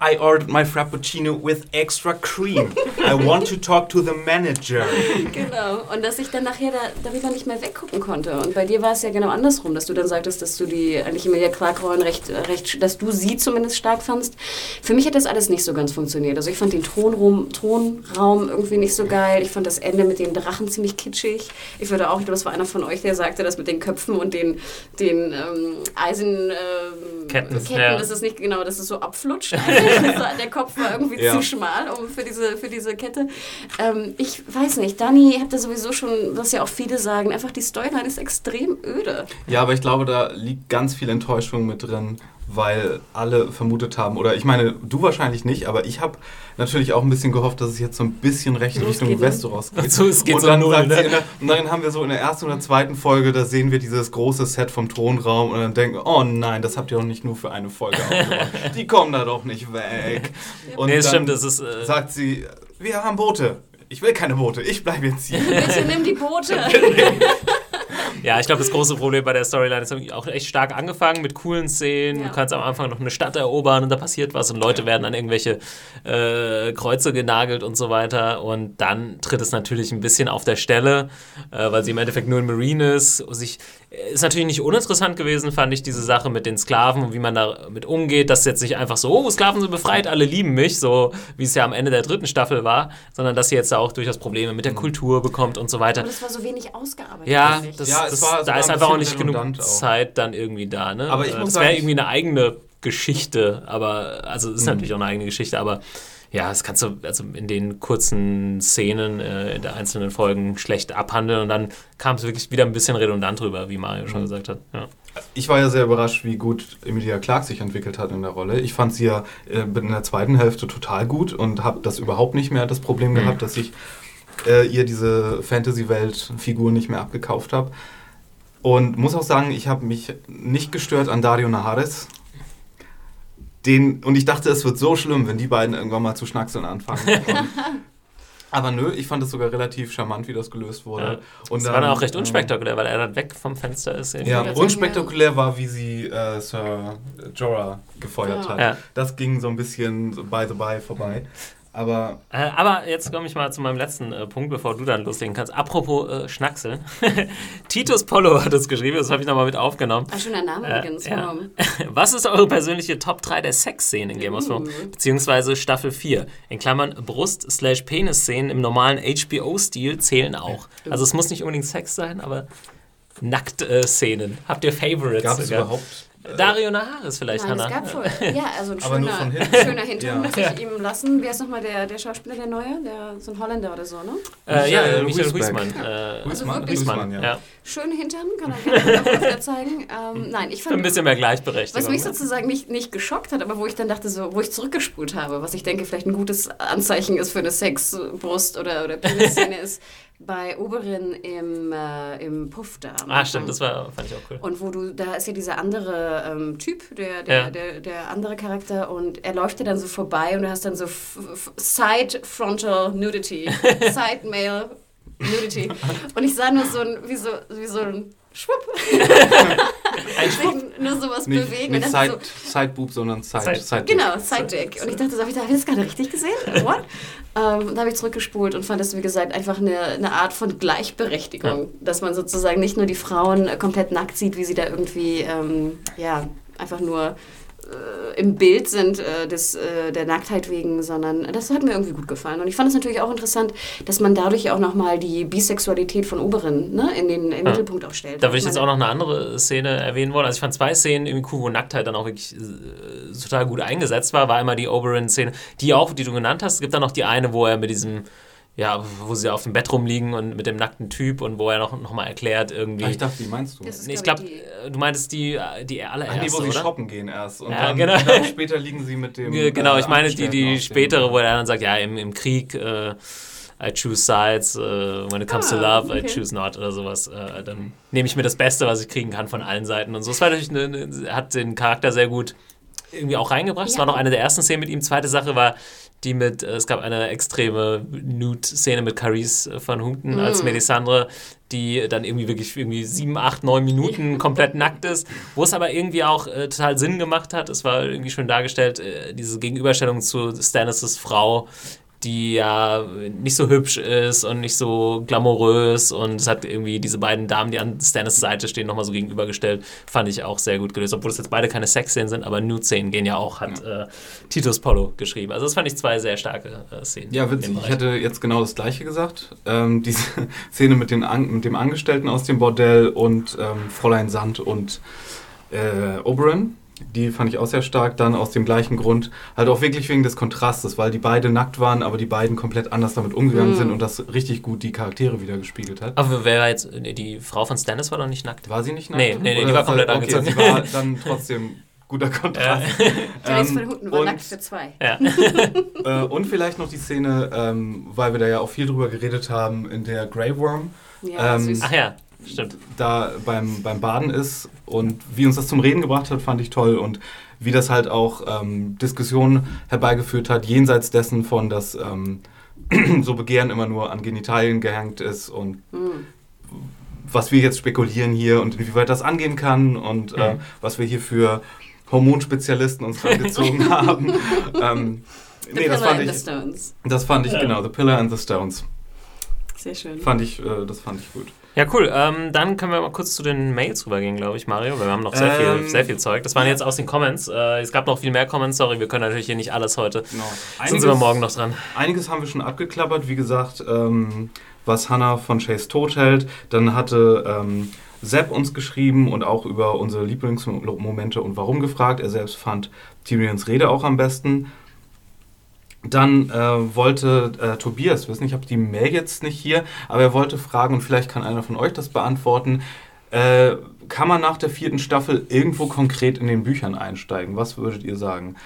I ordered my Frappuccino with extra cream. I want to talk to the manager. Genau. Und dass ich dann nachher da, darüber nicht mehr weggucken konnte. Und bei dir war es ja genau andersrum, dass du dann sagtest, dass du die eigentlich Emilia Clark-Rollen recht, recht, dass du sie zumindest stark fandst. Für mich hat das alles nicht so ganz funktioniert. Also ich fand den Thronraum, Thronraum irgendwie nicht so geil. Ich fand das Ende mit den Drachen ziemlich kitschig. Ich würde auch, ich glaube, das war einer von euch, der sagte, das mit den Köpfen und den, den ähm, Eisenketten, ähm, Ketten, ja. das ist nicht genau, dass es so abflutscht. der Kopf war irgendwie ja. zu schmal um, für, diese, für diese Kette. Ähm, ich weiß nicht, Dani hat da sowieso schon, was ja auch viele sagen, einfach die Storyline ist extrem öde. Ja, aber ich glaube, da liegt ganz viel Enttäuschung mit drin weil alle vermutet haben, oder ich meine, du wahrscheinlich nicht, aber ich habe natürlich auch ein bisschen gehofft, dass es jetzt so ein bisschen recht Richtung Westeros geht. So, es geht und, so dann null, ne? der, und dann haben wir so in der ersten oder zweiten Folge, da sehen wir dieses große Set vom Thronraum und dann denken, oh nein, das habt ihr doch nicht nur für eine Folge aufgebaut. Die kommen da doch nicht weg. Und nee, dann stimmt, das ist, äh sagt sie, wir haben Boote. Ich will keine Boote, ich bleibe jetzt hier. Bitte nimm die Boote. Ja, ich glaube, das große Problem bei der Storyline ist auch echt stark angefangen mit coolen Szenen. Ja. Du kannst am Anfang noch eine Stadt erobern und da passiert was und Leute werden an irgendwelche äh, Kreuze genagelt und so weiter. Und dann tritt es natürlich ein bisschen auf der Stelle, äh, weil sie im Endeffekt nur ein Marine ist. Sich, ist natürlich nicht uninteressant gewesen, fand ich, diese Sache mit den Sklaven und wie man damit umgeht, dass jetzt nicht einfach so, oh, Sklaven sind befreit, alle lieben mich, so wie es ja am Ende der dritten Staffel war, sondern dass sie jetzt auch durchaus Probleme mit der mhm. Kultur bekommt und so weiter. Und es war so wenig ausgearbeitet. Ja, das, ja das, da ist einfach auch nicht genug auch. Zeit dann irgendwie da. Ne? Aber ich äh, das wäre irgendwie eine eigene Geschichte, aber also es ist mhm. natürlich auch eine eigene Geschichte, aber ja, das kannst du also in den kurzen Szenen äh, in der einzelnen Folgen schlecht abhandeln und dann kam es wirklich wieder ein bisschen redundant drüber, wie Mario mhm. schon gesagt hat. Ja. Ich war ja sehr überrascht, wie gut Emilia Clark sich entwickelt hat in der Rolle. Ich fand sie ja äh, in der zweiten Hälfte total gut und habe das überhaupt nicht mehr das Problem mhm. gehabt, dass ich äh, ihr diese Fantasy-Welt-Figur nicht mehr abgekauft habe. Und muss auch sagen, ich habe mich nicht gestört an Dario Naharis. Den, und ich dachte, es wird so schlimm, wenn die beiden irgendwann mal zu schnackseln anfangen. Aber nö, ich fand es sogar relativ charmant, wie das gelöst wurde. Ja. Und das dann, war dann auch recht unspektakulär, weil er dann weg vom Fenster ist. Ja, unspektakulär war, wie sie äh, Sir Jorah gefeuert ja. hat. Ja. Das ging so ein bisschen by the by vorbei. Aber, äh, aber jetzt komme ich mal zu meinem letzten äh, Punkt, bevor du dann loslegen kannst. Apropos äh, Schnackseln. Titus Polo hat es geschrieben, das habe ich nochmal mit aufgenommen. Ach, schöner Name äh, übrigens. Ja. Was ist eure persönliche Top 3 der Sexszenen in Game of Thrones? Uh. Beziehungsweise Staffel 4. In Klammern Brust-Penis-Szenen im normalen HBO-Stil zählen auch. Also es muss nicht unbedingt Sex sein, aber Nackt-Szenen. Habt ihr Favorites? Gab es überhaupt Dario Naharis vielleicht, Nein, Hanna. Es gab wohl, ja, also ein schöner, schöner Hintergrund, ja. muss ich ihm lassen. Wer ist nochmal der, der Schauspieler, der Neue? Der, so ein Holländer oder so, ne? Äh, ja, ja, Michael Huismann. Äh, also Huismann, ja. ja. Schöne Hintern, kann er gerne öfter zeigen. Ähm, nein, ich fand... Ein bisschen mehr Gleichberechtigung. Was mich ne? sozusagen nicht, nicht geschockt hat, aber wo ich dann dachte, so, wo ich zurückgespult habe, was ich denke vielleicht ein gutes Anzeichen ist für eine Sexbrust oder, oder Penis-Szene ist, bei Oberin im, äh, im Puff da. Ah, stimmt, das war, fand ich auch cool. Und wo du, da ist ja dieser andere ähm, Typ, der, der, ja. der, der, andere Charakter, und er läuft dir dann so vorbei und du hast dann so Side Frontal Nudity, Side Male Nudity. Und ich sah nur so ein, wie so, wie so ein Schwupp. Ein Schwupp. Nur sowas nicht, bewegen. Nicht Side, so, Sideboob, sondern Side, Side, Side Genau, Side Dick. Und ich dachte so, habe ich das gerade richtig gesehen? What? ähm, da habe ich zurückgespult und fand das, wie gesagt, einfach eine, eine Art von Gleichberechtigung. Ja. Dass man sozusagen nicht nur die Frauen komplett nackt sieht, wie sie da irgendwie, ähm, ja, einfach nur äh, im Bild sind äh, des, äh, der Nacktheit wegen, sondern das hat mir irgendwie gut gefallen. Und ich fand es natürlich auch interessant, dass man dadurch auch nochmal die Bisexualität von Oberen ne, in den im ja. Mittelpunkt auch stellt. Da würde ich jetzt auch noch eine andere Szene erwähnen wollen. Also ich fand zwei Szenen irgendwie cool, wo Nacktheit dann auch wirklich äh, total gut eingesetzt war. War einmal die Oberon-Szene, die auch, die du genannt hast. Es gibt dann noch die eine, wo er mit diesem ja, wo sie auf dem Bett rumliegen und mit dem nackten Typ und wo er noch, noch mal erklärt irgendwie. Ah, ich dachte, wie meinst du? Nee, ich glaube, äh, du meintest die, die allererste, Ach, die, wo sie oder? shoppen gehen erst. Und ja, dann, genau. dann später liegen sie mit dem... Genau, ich meine die, die spätere, wo er dann sagt, ja, im, im Krieg... Äh, I choose sides, uh, when it comes ah, to love, okay. I choose not oder sowas. Uh, dann nehme ich mir das Beste, was ich kriegen kann von allen Seiten und so. Es war natürlich eine, hat den Charakter sehr gut irgendwie auch reingebracht. Es ja. war noch eine der ersten Szenen mit ihm. Zweite Sache war die mit, äh, es gab eine extreme Nude-Szene mit Carice äh, von Hunten mm. als Melisandre, die dann irgendwie wirklich irgendwie sieben, acht, neun Minuten komplett nackt ist, wo es aber irgendwie auch äh, total Sinn gemacht hat. Es war irgendwie schön dargestellt, äh, diese Gegenüberstellung zu Stannis' Frau, die ja nicht so hübsch ist und nicht so glamourös und es hat irgendwie diese beiden Damen, die an Stannis Seite stehen, nochmal so gegenübergestellt, fand ich auch sehr gut gelöst, obwohl es jetzt beide keine Sexszenen sind, aber Nude-Szenen gehen ja auch, hat ja. Äh, Titus Polo geschrieben. Also das fand ich zwei sehr starke äh, Szenen. Ja, witzig, ich hätte jetzt genau das gleiche gesagt. Ähm, diese Szene mit, den An mit dem Angestellten aus dem Bordell und ähm, Fräulein Sand und äh, Oberon die fand ich auch sehr stark. Dann aus dem gleichen Grund, halt auch wirklich wegen des Kontrastes, weil die beide nackt waren, aber die beiden komplett anders damit umgegangen Mhm. sind und das richtig gut die Charaktere wieder gespiegelt hat. Aber wer war jetzt, nee, die Frau von Stannis war doch nicht nackt. War sie nicht nackt? Nee, nee, nee, die war komplett okay, angezogen. Sie war dann trotzdem guter Kontrast. James Ähm, von Houten war und- nackt für zwei. Ja. Äh, und vielleicht noch die Szene, ähm, weil wir da ja auch viel drüber geredet haben, in der Grey Worm Ja, Ähm, süß. Ach ja, stimmt. da beim, beim Baden ist und wie uns das zum Reden gebracht hat, fand ich toll und wie das halt auch ähm, Diskussionen herbeigeführt hat, jenseits dessen von, dass ähm, so Begehren immer nur an Genitalien gehängt ist und Mhm. was wir jetzt spekulieren hier und inwieweit das angehen kann und äh, Mhm. was wir hier für Hormonspezialisten uns rangezogen haben. ähm, The nee, das Pillar fand and the ich, Stones. das fand ich Ja. genau, The Pillar and the Stones. Sehr schön. Fand ich, äh, das fand ich gut. Ja, cool. Ähm, dann können wir mal kurz zu den Mails rübergehen, glaube ich, Mario, weil wir haben noch sehr, viel, Ähm, sehr viel Zeug. Das waren jetzt aus den Comments. Äh, es gab noch viel mehr Comments, sorry, wir können natürlich hier nicht alles heute. Genau. Sonst sind wir morgen noch dran. Einiges haben wir schon abgeklappert, wie gesagt, ähm, was Hannah von Chase tot hält. Dann hatte ähm, Sepp uns geschrieben und auch über unsere Lieblingsmomente und warum gefragt. Er selbst fand Tyrions Rede auch am besten. Dann äh, wollte äh, Tobias wissen, ich habe die Mail jetzt nicht hier, aber er wollte fragen, und vielleicht kann einer von euch das beantworten, äh, kann man nach der vierten Staffel irgendwo konkret in den Büchern einsteigen? Was würdet ihr sagen?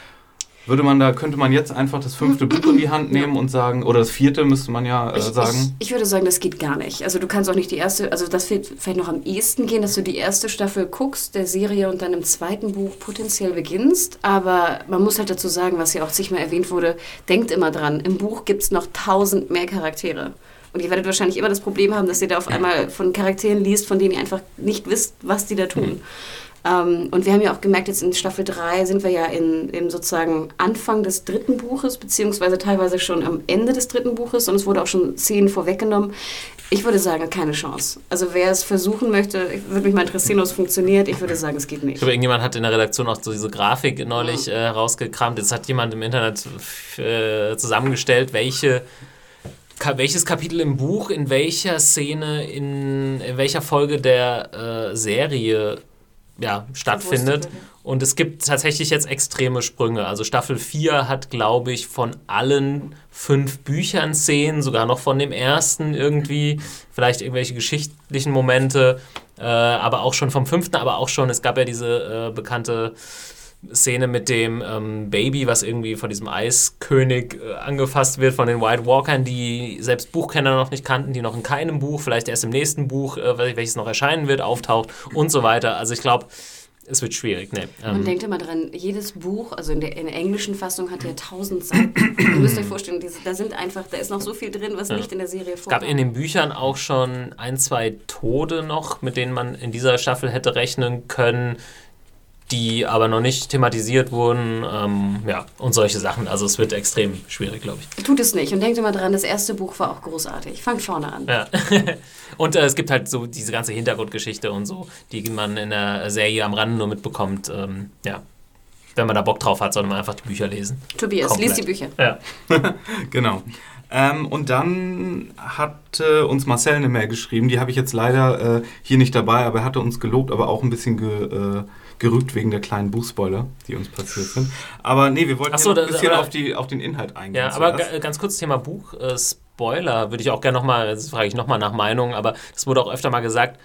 Würde man da, könnte man jetzt einfach das fünfte Buch in die Hand nehmen und sagen, oder das vierte müsste man ja äh, sagen? ich, ich würde sagen, das geht gar nicht. Also du kannst auch nicht die erste, also das wird vielleicht noch am ehesten gehen, dass du die erste Staffel guckst der Serie und dann im zweiten Buch potenziell beginnst. Aber man muss halt dazu sagen, was ja auch zigmal erwähnt wurde, denkt immer dran, im Buch gibt es noch tausend mehr Charaktere. Und ihr werdet wahrscheinlich immer das Problem haben, dass ihr da auf einmal von Charakteren liest, von denen ihr einfach nicht wisst, was die da tun. Ähm, und wir haben ja auch gemerkt, jetzt in Staffel 3 sind wir ja in, in sozusagen Anfang des dritten Buches, beziehungsweise teilweise schon am Ende des dritten Buches und es wurde auch schon Szenen vorweggenommen. Ich würde sagen, keine Chance. Also wer es versuchen möchte, ich würde mich mal interessieren, ob es funktioniert. Ich würde sagen, es geht Ich nicht. glaube, irgendjemand hat in der Redaktion auch so diese Grafik neulich äh, rausgekramt. Jetzt hat jemand im Internet äh, zusammengestellt, welche, welches Kapitel im Buch in welcher Szene, in, in welcher Folge der äh, Serie ja, stattfindet. Und es gibt tatsächlich jetzt extreme Sprünge. Also Staffel 4 hat, glaube ich, von allen fünf Büchern Szenen, sogar noch von dem ersten irgendwie, vielleicht irgendwelche geschichtlichen Momente, äh, aber auch schon vom fünften, aber auch schon, es gab ja diese äh, bekannte Szene mit dem ähm, Baby, was irgendwie von diesem Eiskönig äh, angefasst wird, von den White Walkern, die selbst Buchkenner noch nicht kannten, die noch in keinem Buch, vielleicht erst im nächsten Buch, äh, welches noch erscheinen wird, auftaucht und so weiter. Also ich glaube, es wird schwierig. Nee, Und ähm, denkt immer dran, jedes Buch, also in der, in der englischen Fassung hat ja tausend Seiten. Ihr müsst euch vorstellen, diese, da sind einfach, da ist noch so viel drin, was Ja. nicht in der Serie es gab vorkommt. in den Büchern auch schon ein, zwei Tode noch, mit denen man in dieser Staffel hätte rechnen können, die aber noch nicht thematisiert wurden. Ähm, ja, und solche Sachen. Also es wird extrem schwierig, glaube ich. Tut es nicht. Und denkt immer dran, das erste Buch war auch großartig. Fangt vorne an. Ja. und äh, es gibt halt so diese ganze Hintergrundgeschichte und so, die man in der Serie am Rande nur mitbekommt. Ähm, ja. Wenn man da Bock drauf hat, sollte man einfach die Bücher lesen. Tobias, Komplett. lies die Bücher. Ja. Genau. Ähm, und dann hatte uns Marcel eine Mail geschrieben, die habe ich jetzt leider äh, hier nicht dabei, aber er hatte uns gelobt, aber auch ein bisschen ge, äh, gerügt wegen der kleinen Buchspoiler, die uns passiert sind. Aber nee, wir wollten so, ja ein bisschen aber- auf, die, auf den Inhalt eingehen. Ja, aber zuerst. ganz kurz Thema Buch. Äh, Spoiler würde ich auch gerne nochmal, das frage ich nochmal nach Meinung, aber das wurde auch öfter mal gesagt,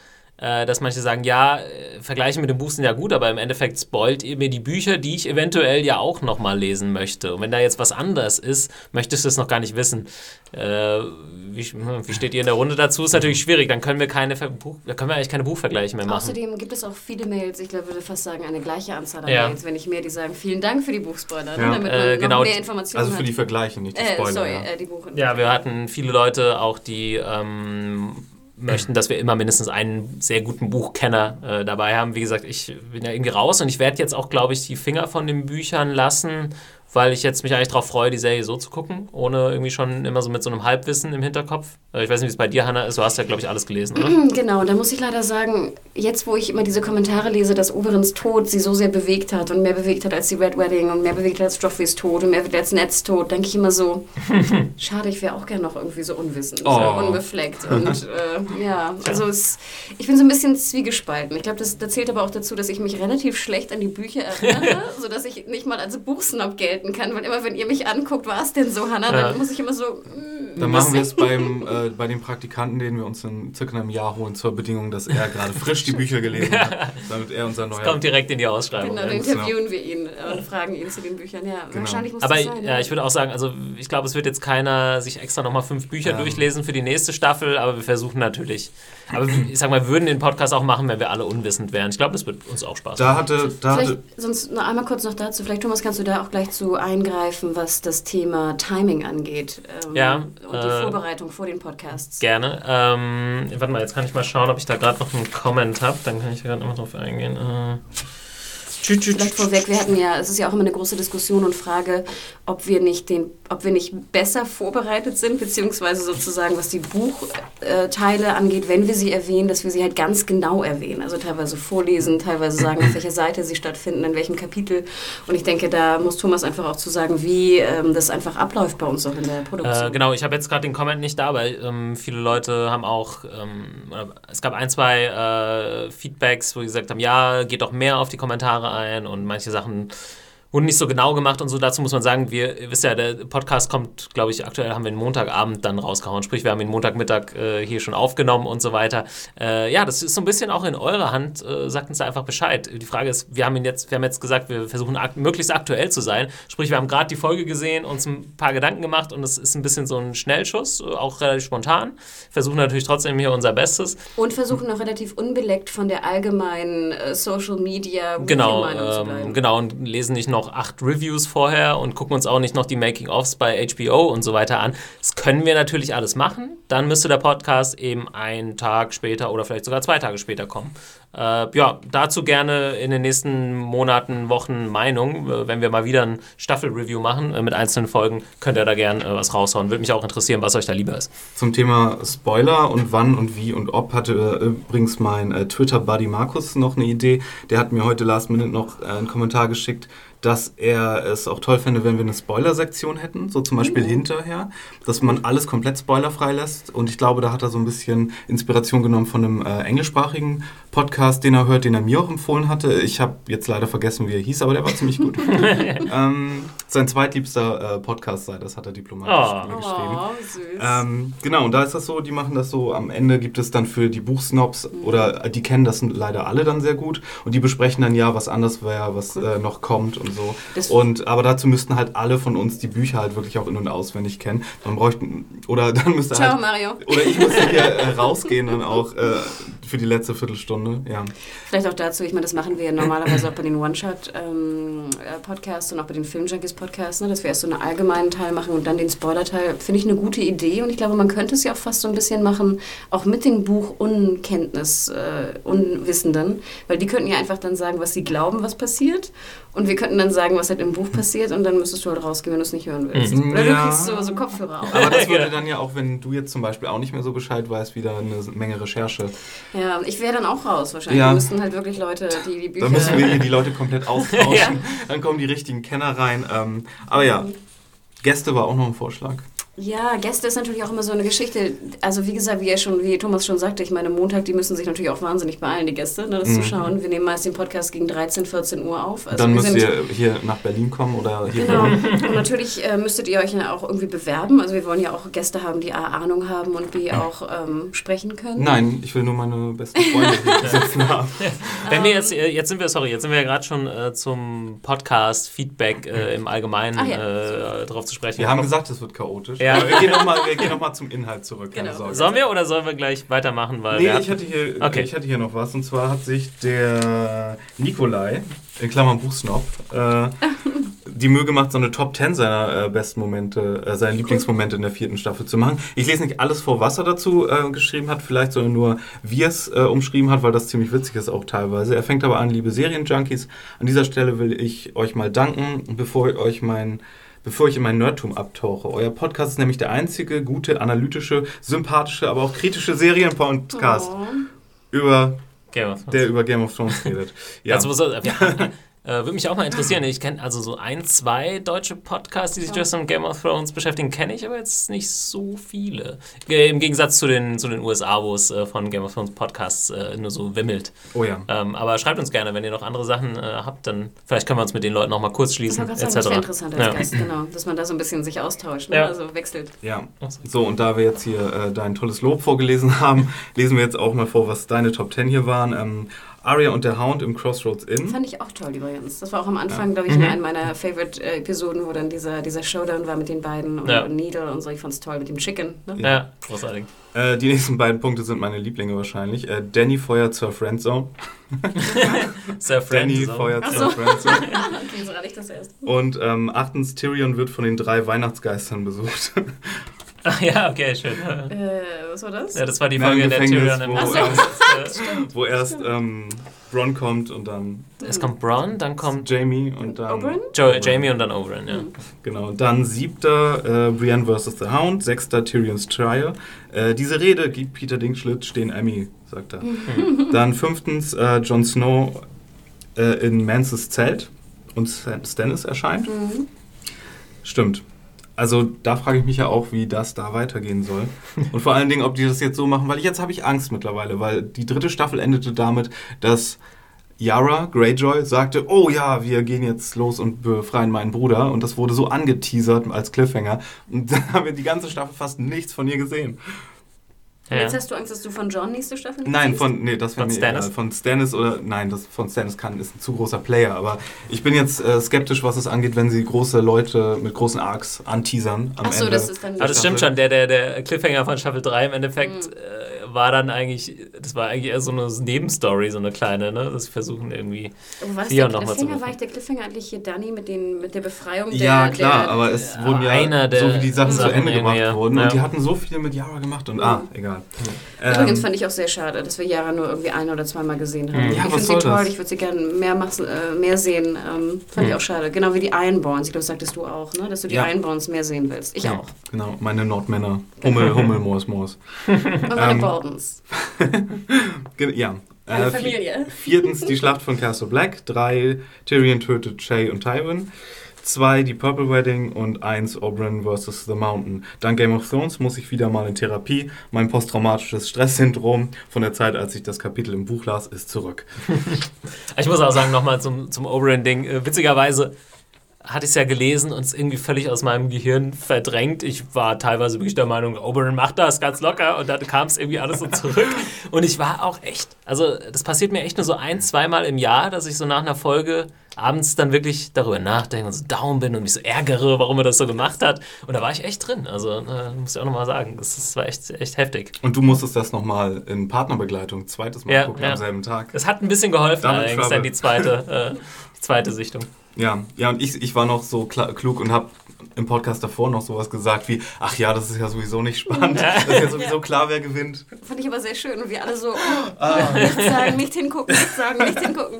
dass manche sagen, ja, äh, Vergleiche mit dem Buch sind ja gut, aber im Endeffekt spoilt ihr mir die Bücher, die ich eventuell ja auch nochmal lesen möchte. Und wenn da jetzt was anderes ist, möchtest du es noch gar nicht wissen. Äh, wie, hm, wie steht ihr in der Runde dazu? Ist natürlich schwierig, dann können wir keine Buch, können wir eigentlich keine Buchvergleiche mehr machen. Außerdem gibt es auch viele Mails, ich glaube, würde fast sagen, eine gleiche Anzahl an Ja. Mails, wenn nicht mehr, die sagen, vielen Dank für die Buchspoiler, ne, Ja. damit Äh, man genau, noch mehr Informationen also für hat. die Vergleiche, nicht die äh, Spoiler. sorry, ja. äh, die Buch. Ja, wir hatten viele Leute auch, die ähm, möchten, dass wir immer mindestens einen sehr guten Buchkenner äh, dabei haben. Wie gesagt, ich bin ja irgendwie raus und ich werde jetzt auch, glaube ich, die Finger von den Büchern lassen, weil ich jetzt mich eigentlich darauf freue, die Serie so zu gucken, ohne irgendwie schon immer so mit so einem Halbwissen im Hinterkopf. Äh, ich weiß nicht, wie es bei dir, Hannah, ist. Du hast ja, glaube ich, alles gelesen, oder? Genau, da muss ich leider sagen, jetzt wo ich immer diese Kommentare lese, dass Oberins Tod sie so sehr bewegt hat und mehr bewegt hat als die Red Wedding und mehr bewegt hat als Joffreys Tod und mehr bewegt als Neds Tod, denke ich immer so, schade, ich wäre auch gerne noch irgendwie so unwissend, Oh. so unbefleckt. Und äh, ja, also es, ich bin so ein bisschen zwiegespalten. Ich glaube, das, das zählt aber auch dazu, dass ich mich relativ schlecht an die Bücher erinnere, sodass ich nicht mal als Buchsnob gelten kann, weil immer, wenn ihr mich anguckt, war es denn so, Hannah, Ja. dann muss ich immer so... mm, Dann machen wir es beim, äh, bei dem Praktikanten, den wir uns in circa einem Jahr holen, zur Bedingung, dass er gerade frisch die Bücher gelesen hat, damit er unser neuer... Kommt direkt in die Ausschreibung. Genau, dann interviewen wir ihn äh, und fragen ihn zu den Büchern. Ja, Genau. wahrscheinlich muss Aber das sein. ja, ich würde auch sagen, also ich glaube, es wird jetzt keiner sich extra nochmal fünf Bücher Ja. durchlesen für die nächste Staffel, aber wir versuchen natürlich. Aber ich sag mal, wir würden den Podcast auch machen, wenn wir alle unwissend wären. Ich glaube, das wird uns auch Spaß machen. Da hatte, da Vielleicht, hatte sonst noch einmal kurz noch dazu. Vielleicht, Thomas, kannst du da auch gleich zu eingreifen, was das Thema Timing angeht. Ähm, Ja, Und die äh, Vorbereitung vor den Podcasts. Gerne. Ähm, warte mal, jetzt kann ich mal schauen, ob ich da gerade noch einen Comment habe. Dann kann ich da gerade nochmal drauf eingehen. Äh, Vielleicht vorweg, wir hatten ja, es ist ja auch immer eine große Diskussion und Frage, ob wir nicht den, ob wir nicht besser vorbereitet sind, beziehungsweise sozusagen, was die Buchteile angeht, wenn wir sie erwähnen, dass wir sie halt ganz genau erwähnen. Also teilweise vorlesen, teilweise sagen, auf welcher Seite sie stattfinden, in welchem Kapitel. Und ich denke, da muss Thomas einfach auch zu sagen, wie ähm, das einfach abläuft bei uns auch in der Produktion. Äh, genau, ich habe jetzt gerade den Comment nicht da, weil ähm, viele Leute haben auch, ähm, es gab ein, zwei äh, Feedbacks, wo die gesagt haben, ja, geht doch mehr auf die Kommentare ein und manche Sachen wurden nicht so genau gemacht und so. Dazu muss man sagen, wir, ihr wisst ja, der Podcast kommt, glaube ich, aktuell haben wir ihn Montagabend dann rausgehauen. Sprich, wir haben ihn Montagmittag äh, hier schon aufgenommen und so weiter. Äh, ja, das ist so ein bisschen auch in eurer Hand. Äh, sagt uns da einfach Bescheid. Die Frage ist, wir haben ihn jetzt, wir haben jetzt gesagt, wir versuchen ak möglichst aktuell zu sein. Sprich, wir haben gerade die Folge gesehen, uns ein paar Gedanken gemacht und es ist ein bisschen so ein Schnellschuss, äh, auch relativ spontan. Versuchen natürlich trotzdem hier unser Bestes. Und versuchen auch relativ unbeleckt von der allgemeinen äh, Social Media Genau, Meinung zu ähm, bleiben. genau, und lesen nicht noch acht Reviews vorher und gucken uns auch nicht noch die Making-ofs bei HBO und so weiter an. Das können wir natürlich alles machen. Dann müsste der Podcast eben einen Tag später oder vielleicht sogar zwei Tage später kommen. Äh, ja, dazu gerne in den nächsten Monaten, Wochen Meinung. Äh, wenn wir mal wieder ein Staffel-Review machen äh, mit einzelnen Folgen, könnt ihr da gerne äh, was raushauen. Würde mich auch interessieren, was euch da lieber ist. Zum Thema Spoiler und wann und wie und ob hatte äh, übrigens mein Twitter-Buddy Markus noch eine Idee. Der hat mir heute last minute noch einen Kommentar geschickt, dass er es auch toll fände, wenn wir eine Spoiler-Sektion hätten, so zum Beispiel hinterher, dass man alles komplett spoilerfrei lässt. Und ich glaube, da hat er so ein bisschen Inspiration genommen von einem englischsprachigen Podcast, den er hört, den er mir auch empfohlen hatte. Ich habe jetzt leider vergessen, wie er hieß, aber der war ziemlich gut. ähm, sein zweitliebster äh, Podcast sei, das hat er diplomatisch Oh. geschrieben. Oh, süß. Ähm, genau, und da ist das so, die machen das so, am Ende gibt es dann für die Buchsnobs, oder äh, die kennen das leider alle dann sehr gut, und die besprechen dann ja, was anders wäre, was äh, noch kommt und so. Das- und, aber dazu müssten halt alle von uns die Bücher halt wirklich auch in- und auswendig kennen. Dann bräuchten, oder dann müsste Ciao, halt, Mario. oder ich müsste hier äh, rausgehen dann auch äh, für die letzte Viertelstunde, ja. Vielleicht auch dazu, ich meine, das machen wir ja normalerweise auch bei den One-Shot-Podcasts und auch bei den Film-Junkies-Podcasts, ne, dass wir erst so einen allgemeinen Teil machen und dann den Spoiler-Teil. Finde ich eine gute Idee und ich glaube, man könnte es ja auch fast so ein bisschen machen, auch mit den Buch-Unkenntnis, äh, Unwissenden, weil die könnten ja einfach dann sagen, was sie glauben, was passiert und wir könnten dann sagen, was halt im Buch passiert und dann müsstest du halt rausgehen, wenn du es nicht hören willst. Mhm. Oder du Ja. kriegst so, so Kopfhörer auf. Aber das würde dann ja auch, wenn du jetzt zum Beispiel auch nicht mehr so Bescheid weißt, wieder eine Menge Recherche. Ja, ich wäre dann auch raus wahrscheinlich. Ja. Wir müssten halt wirklich Leute, die die Bücher... Da müssen wir hier die Leute komplett austauschen. Ja. Dann kommen die richtigen Kenner rein. Ähm, aber ja, Gäste war auch noch ein Vorschlag. Ja, Gäste ist natürlich auch immer so eine Geschichte. Also wie gesagt, wie er schon, wie Thomas schon sagte, ich meine, Montag, die müssen sich natürlich auch wahnsinnig beeilen, die Gäste, ne, das zu schauen. Wir nehmen meist den Podcast gegen 13, 14 Uhr auf. Also dann müsst ihr hier nach Berlin kommen oder hier Genau. Und natürlich äh, müsstet ihr euch ja auch irgendwie bewerben. Also wir wollen ja auch Gäste haben, die A, Ahnung haben und B auch ähm, sprechen können. Nein, ich will nur meine besten Freunde hier sitzen haben. Wenn wir jetzt, äh, jetzt sind wir, sorry, jetzt sind wir ja gerade schon äh, zum Podcast, Feedback äh, im Allgemeinen Ach ja. äh, drauf zu sprechen. Wir haben gesagt, es wird chaotisch. Ja. Aber wir gehen nochmal noch mal zum Inhalt zurück, keine Genau. Sorge. Sollen wir oder sollen wir gleich weitermachen? Weil Nee, ich hatte, hier, Okay. ich hatte hier noch was. Und zwar hat sich der Nikolai, in Klammern Buchsnob, äh, die Mühe gemacht, so eine Top 10 seiner äh, besten Momente, äh, seine Lieblingsmomente in der vierten Staffel zu machen. Ich lese nicht alles vor, was er dazu äh, geschrieben hat, vielleicht, sondern nur, wie er es äh, umschrieben hat, weil das ziemlich witzig ist auch teilweise. Er fängt aber an, liebe Serienjunkies. An dieser Stelle will ich euch mal danken, bevor ich euch mein bevor ich in mein Nerdtum abtauche. Euer Podcast ist nämlich der einzige gute, analytische, sympathische, aber auch kritische Serienpodcast oh. über der über Game of Thrones redet. Ja. Also, wir, äh, Würde mich auch mal interessieren. Ich kenne also so ein, zwei deutsche Podcasts, die sich ja. just mit Game of Thrones beschäftigen, kenne ich aber jetzt nicht so viele. Äh, Im Gegensatz zu den, zu den USA, wo es äh, von Game of Thrones Podcasts äh, nur so wimmelt. Oh ja. Ähm, aber schreibt uns gerne, wenn ihr noch andere Sachen äh, habt, dann vielleicht können wir uns mit den Leuten noch mal kurz schließen. Das wäre interessant als ja. Gast, genau. Dass man da so ein bisschen sich austauscht, ne? ja. also wechselt. Ja. So, und da wir jetzt hier äh, dein tolles Lob vorgelesen haben, lesen wir jetzt auch mal vor, was deine Top 10 hier waren. Ähm, Arya und der Hound im Crossroads Inn. Fand ich auch toll übrigens. Das war auch am Anfang, ja. glaube ich, mhm. eine meiner Favorite-Episoden, wo dann dieser, dieser Showdown war mit den beiden und, ja. und Needle und so. Ich fand es toll mit dem Chicken. Ne? Ja, großartig. Äh, die nächsten beiden Punkte sind meine Lieblinge wahrscheinlich. Äh, Danny feuert zur Friendzone. Sir Danny feuert so. zur Friendzone. okay, so ich das erst. Und ähm, achtens, Tyrion wird von den drei Weihnachtsgeistern besucht. Ach ja, okay, schön. Äh, was war das? Ja, das war die Folge in der Tyrion im wo, erst, wo erst ähm, Bronn kommt und dann. Es kommt Bronn, dann kommt. Jamie und dann. Oberyn? Jo Jamie und dann Oberyn, ja. Mhm. Genau. Dann siebter äh, Brienne vs. The Hound, sechster Tyrion's Trial. Äh, diese Rede gibt Peter Dinklage stehen Emmy, sagt er. Mhm. Dann fünftens äh, Jon Snow äh, in Mances Zelt und Stannis erscheint. Mhm. Stimmt. Also da frage ich mich ja auch, wie das da weitergehen soll. Und vor allen Dingen, ob die das jetzt so machen, weil jetzt habe ich Angst mittlerweile, weil die dritte Staffel endete damit, dass Yara Greyjoy sagte, oh ja, wir gehen jetzt los und befreien meinen Bruder. Und das wurde so angeteasert als Cliffhanger. Und dann haben wir die ganze Staffel fast nichts von ihr gesehen. Ja. Jetzt hast du Angst, dass du von John nächste Staffel nicht Nein, von, nee, das von Stannis? Egal. Von Stannis oder, nein, das von Stannis kann, ist ein zu großer Player, aber ich bin jetzt äh, skeptisch, was es angeht, wenn sie große Leute mit großen Arcs anteasern am Ach so, Ende. das ist dann Aber das stimmt schon, der, der, der Cliffhanger von Staffel 3 im Endeffekt mhm. äh, war dann eigentlich, das war eigentlich eher so eine Nebenstory, so eine kleine, ne? Dass sie versuchen irgendwie Was Leon nochmal zu Cliffhanger war ich der Cliffhanger eigentlich hier Danny mit, den, mit der Befreiung der... Ja, klar, der, aber es wurden ja einer so wie die Sachen, Sachen zu Ende gemacht ja. wurden ja. und die hatten so viel mit Yara gemacht und, ah, egal. Mhm. Übrigens ähm, fand ich auch sehr schade, dass wir Yara nur irgendwie ein- oder zweimal gesehen haben. Ja, ich finde sie toll, das? ich würde sie gerne mehr, äh, mehr sehen. Ähm, fand mhm. ich auch schade. Genau wie die Ironborns, ich glaube, das sagtest du auch, ne? dass du die ja. Ironborns mehr sehen willst. Ich auch. Genau, meine Nordmänner. Hummel, Hummel, Moos, Moos. Und meine ähm, Bordens. ja. Eine äh, Familie. Viertens die Schlacht von Castle Black. Drei Tyrion tötet Shay und Tywin. Zwei die Purple Wedding und eins Oberyn vs. The Mountain. Dann Game of Thrones muss ich wieder mal in Therapie. Mein posttraumatisches Stresssyndrom von der Zeit, als ich das Kapitel im Buch las, ist zurück. ich muss auch sagen, nochmal zum, zum Oberyn-Ding. Äh, witzigerweise hatte ich es ja gelesen und es irgendwie völlig aus meinem Gehirn verdrängt. Ich war teilweise wirklich der Meinung, Oberyn macht das ganz locker und dann kam es irgendwie alles so zurück. und ich war auch echt, also das passiert mir echt nur so ein, zweimal im Jahr, dass ich so nach einer Folge abends dann wirklich darüber nachdenke und so down bin und mich so ärgere, warum er das so gemacht hat. Und da war ich echt drin. Also äh, muss ich auch nochmal sagen, das, das, war echt, echt heftig. Und du musstest das nochmal in Partnerbegleitung zweites Mal ja, gucken ja. am selben Tag. Es hat ein bisschen geholfen, allerdings dann die zweite, äh, die zweite Sichtung. Ja, ja, und ich, ich war noch so klug und habe im Podcast davor noch sowas gesagt wie, ach ja, das ist ja sowieso nicht spannend, ja. das ist ja sowieso ja. klar, wer gewinnt. Fand ich aber sehr schön und wir alle so, oh, ah. nichts sagen, nicht hingucken, nichts sagen, nicht hingucken.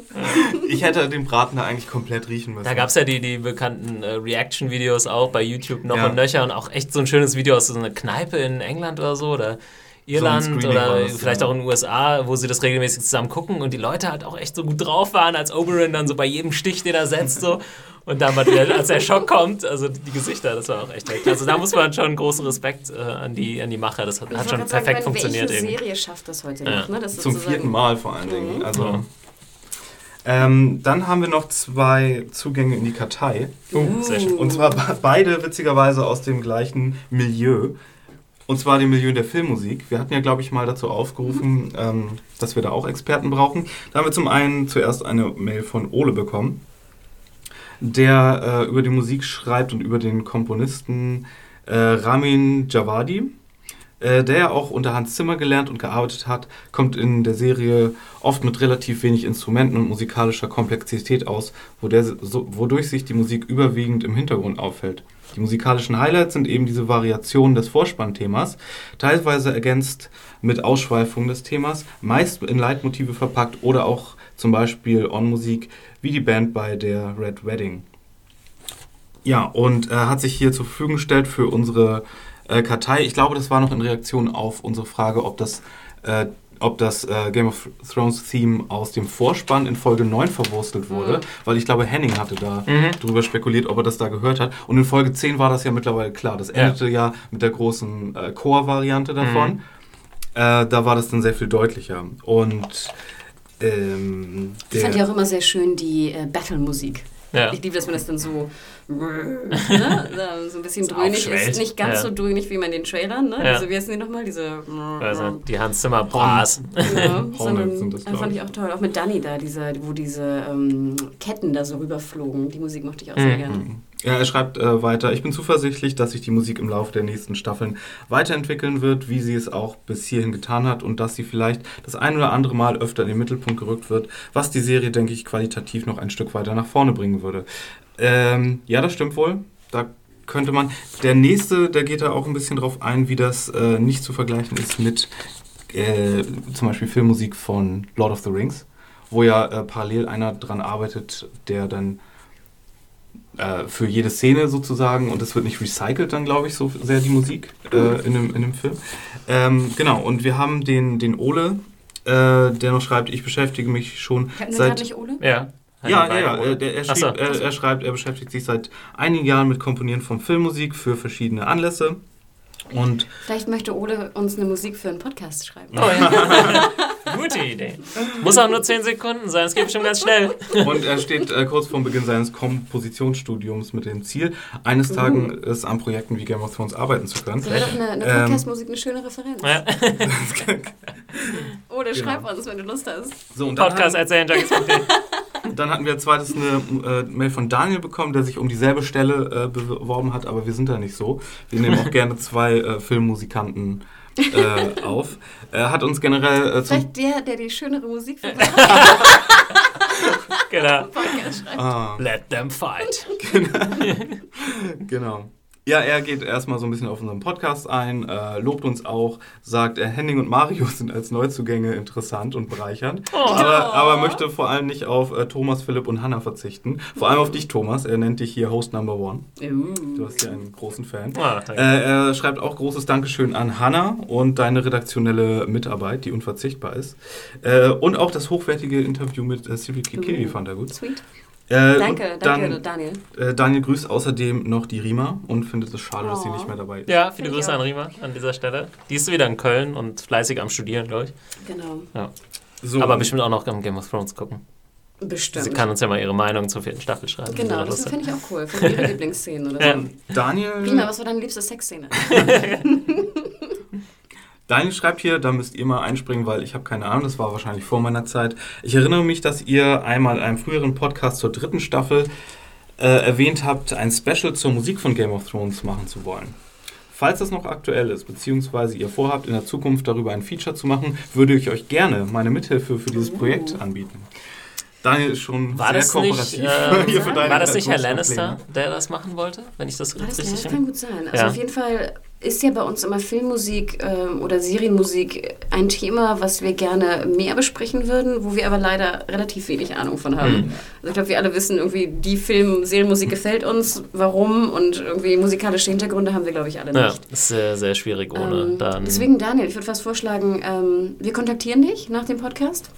Ich hätte den Braten da eigentlich komplett riechen müssen. Da gab es ja die, die bekannten äh, Reaction-Videos auch bei YouTube noch ja. und nöcher und auch echt so ein schönes Video aus so einer Kneipe in England oder so, oder Irland so oder was, vielleicht ja. auch in den USA, wo sie das regelmäßig zusammen gucken und die Leute halt auch echt so gut drauf waren, als Oberyn dann so bei jedem Stich, den er setzt, so. Und dann, als der Schock kommt, also die Gesichter, das war auch echt echt. Also da muss man schon großen Respekt äh, an, die, an die Macher. Das hat, hat schon perfekt sagen, funktioniert. Welche Serie schafft das heute ja. noch? Ne? Das Zum vierten Mal vor allen Dingen. Mhm. Also, ähm, dann haben wir noch zwei Zugänge in die Kartei. Uh. Sehr schön. Und zwar beide witzigerweise aus dem gleichen Milieu. Und zwar dem Milieu der Filmmusik. Wir hatten ja, glaube ich, mal dazu aufgerufen, ähm, dass wir da auch Experten brauchen. Da haben wir zum einen zuerst eine Mail von Ole bekommen, der äh, über die Musik schreibt und über den Komponisten äh, Ramin Javadi. äh, der ja auch unter Hans Zimmer gelernt und gearbeitet hat, kommt in der Serie oft mit relativ wenig Instrumenten und musikalischer Komplexität aus, wo der, so, wodurch sich die Musik überwiegend im Hintergrund auffällt. Die musikalischen Highlights sind eben diese Variationen des Vorspannthemas, teilweise ergänzt mit Ausschweifungen des Themas, meist in Leitmotive verpackt oder auch zum Beispiel On-Musik, wie die Band bei der Red Wedding. Ja, und er hat sich hier zur Verfügung gestellt für unsere äh, Kartei. Ich glaube, das war noch in Reaktion auf unsere Frage, ob das, äh, ob das äh, Game of Thrones Theme aus dem Vorspann in Folge 9 verwurstelt wurde, mhm. weil ich glaube, Henning hatte da mhm. drüber spekuliert, ob er das da gehört hat. Und in Folge 10 war das ja mittlerweile klar. Das endete ja, ja mit der großen äh, Chor-Variante davon. Mhm. Äh, da war das dann sehr viel deutlicher. Und ähm, ich fand ja auch immer sehr schön die äh, Battle-Musik. Ja. Ich liebe, dass man das dann so, ne? so ein bisschen dröhnig ist. Nicht ganz ja. so dröhnig wie man in den Trailern. Ne? Ja. Diese, wie heißen die nochmal? Diese. Also die Hans Zimmer Bras. Ja, sondern, das, fand ich auch toll. Auch mit Danny da, diese, wo diese ähm, Ketten da so rüberflogen. Die Musik mochte ich auch mhm. sehr gerne. Ja, er schreibt äh, weiter, ich bin zuversichtlich, dass sich die Musik im Laufe der nächsten Staffeln weiterentwickeln wird, wie sie es auch bis hierhin getan hat und dass sie vielleicht das ein oder andere Mal öfter in den Mittelpunkt gerückt wird, was die Serie, denke ich, qualitativ noch ein Stück weiter nach vorne bringen würde. Ähm, ja, das stimmt wohl. Da könnte man. Der nächste, der geht da auch ein bisschen drauf ein, wie das äh, nicht zu vergleichen ist mit äh, zum Beispiel Filmmusik von Lord of the Rings, wo ja äh, parallel einer dran arbeitet, der dann äh, für jede Szene sozusagen und es wird nicht recycelt dann, glaube ich, so sehr die Musik äh, in, dem, in dem Film. Ähm, genau, und wir haben den, den Ole, äh, der noch schreibt, ich beschäftige mich schon seit... nicht Ole? Ja. Ja, ja, ja. Er, er, schrieb, so. er, er, schreibt, er beschäftigt sich seit einigen Jahren mit Komponieren von Filmmusik für verschiedene Anlässe. Und Vielleicht möchte Ole uns eine Musik für einen Podcast schreiben. Oh, ja. Gute Idee. Muss auch nur 10 Sekunden sein, es geht bestimmt ganz schnell. Und er steht äh, kurz vor Beginn seines Kompositionsstudiums mit dem Ziel, eines Tages uh. an Projekten wie Game of Thrones arbeiten zu können. Das wäre doch eine, eine ähm, Podcast-Musik eine schöne Referenz. Ja. Oder genau. schreib uns, wenn du Lust hast. So, Podcast als Dann hatten wir als zweites eine äh, Mail von Daniel bekommen, der sich um dieselbe Stelle äh, beworben hat, aber wir sind da nicht so. Wir nehmen auch gerne zwei äh, Filmmusikanten äh, auf. Er hat uns generell. Äh, Vielleicht der, der die schönere Musik Genau. Ah. Let them fight. genau. Ja, er geht erstmal so ein bisschen auf unseren Podcast ein, äh, lobt uns auch, sagt, äh, Henning und Mario sind als Neuzugänge interessant und bereichernd, oh. aber, aber möchte vor allem nicht auf äh, Thomas, Philipp und Hannah verzichten. Vor allem auf dich, Thomas. Er nennt dich hier Host Number One. Uh. Du hast ja einen großen Fan. Oh, er schreibt auch großes Dankeschön an Hannah und deine redaktionelle Mitarbeit, die unverzichtbar ist. Äh, und auch das hochwertige Interview mit äh, Cyril Kikili fand er gut. Sweet. Äh, danke, danke, dann, Daniel. Äh, Daniel grüßt außerdem noch die Rima und findet es schade, oh. dass sie nicht mehr dabei ist. Ja, viele Grüße an Rima an dieser Stelle. Die ist wieder in Köln und fleißig am Studieren, glaube ich. Genau. Ja. So. Aber bestimmt auch noch am Game of Thrones gucken. Bestimmt. Sie kann uns ja mal ihre Meinung zur vierten Staffel schreiben. Genau, das finde ich auch cool. Für ihre Lieblingsszenen oder so. Ja. Daniel. Rima, was war deine liebste Sexszene? Daniel schreibt hier, da müsst ihr mal einspringen, weil ich habe keine Ahnung, das war wahrscheinlich vor meiner Zeit. Ich erinnere mich, dass ihr einmal in einem früheren Podcast zur dritten Staffel äh, erwähnt habt, ein Special zur Musik von Game of Thrones machen zu wollen. Falls das noch aktuell ist, beziehungsweise ihr vorhabt, in der Zukunft darüber ein Feature zu machen, würde ich euch gerne meine Mithilfe für dieses Projekt uh. anbieten. Daniel ist schon war sehr das kooperativ. Nicht, äh, war das nicht Herr Lannister, der das machen wollte, wenn ich das, das richtig Das kann gut sein. Also ja. auf jeden Fall ist ja bei uns immer Filmmusik ähm, oder Serienmusik ein Thema, was wir gerne mehr besprechen würden, wo wir aber leider relativ wenig Ahnung von haben. Mhm. Also ich glaube, wir alle wissen irgendwie, die Film, Serienmusik gefällt uns, warum und irgendwie musikalische Hintergründe haben wir, glaube ich, alle nicht. Ja, ist sehr, sehr schwierig ohne ähm, dann. Deswegen, Daniel, ich würde fast vorschlagen, ähm, wir kontaktieren dich nach dem Podcast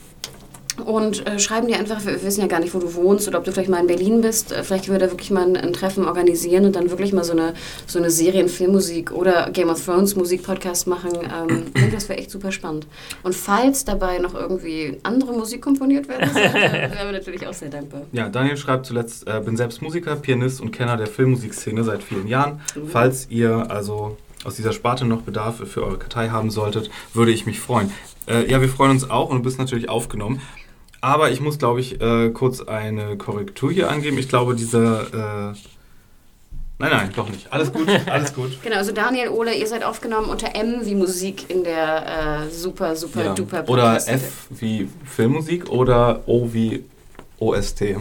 und äh, schreiben dir einfach, wir wissen ja gar nicht, wo du wohnst oder ob du vielleicht mal in Berlin bist. Äh, vielleicht würde er wirklich mal ein, ein, Treffen organisieren und dann wirklich mal so eine, so eine Serien, Filmmusik oder Game of Thrones Musik-Podcast machen. Ähm, ich denke, das wäre echt super spannend. Und falls dabei noch irgendwie andere Musik komponiert werden sollte, wären wir natürlich auch sehr dankbar. Ja, Daniel schreibt zuletzt, äh, bin selbst Musiker, Pianist und Kenner der Filmmusikszene seit vielen Jahren. Mhm. Falls ihr also aus dieser Sparte noch Bedarf für eure Kartei haben solltet, würde ich mich freuen. Äh, ja, wir freuen uns auch und du bist natürlich aufgenommen. Aber ich muss, glaube ich, äh, kurz eine Korrektur hier angeben. Ich glaube, dieser, äh, Nein, nein, doch nicht. Alles gut, alles gut. Genau, also Daniel, Ole, ihr seid aufgenommen unter M wie Musik in der äh, super, super Ja. duper Oder Podcast-Seite. F wie Filmmusik oder O wie OST.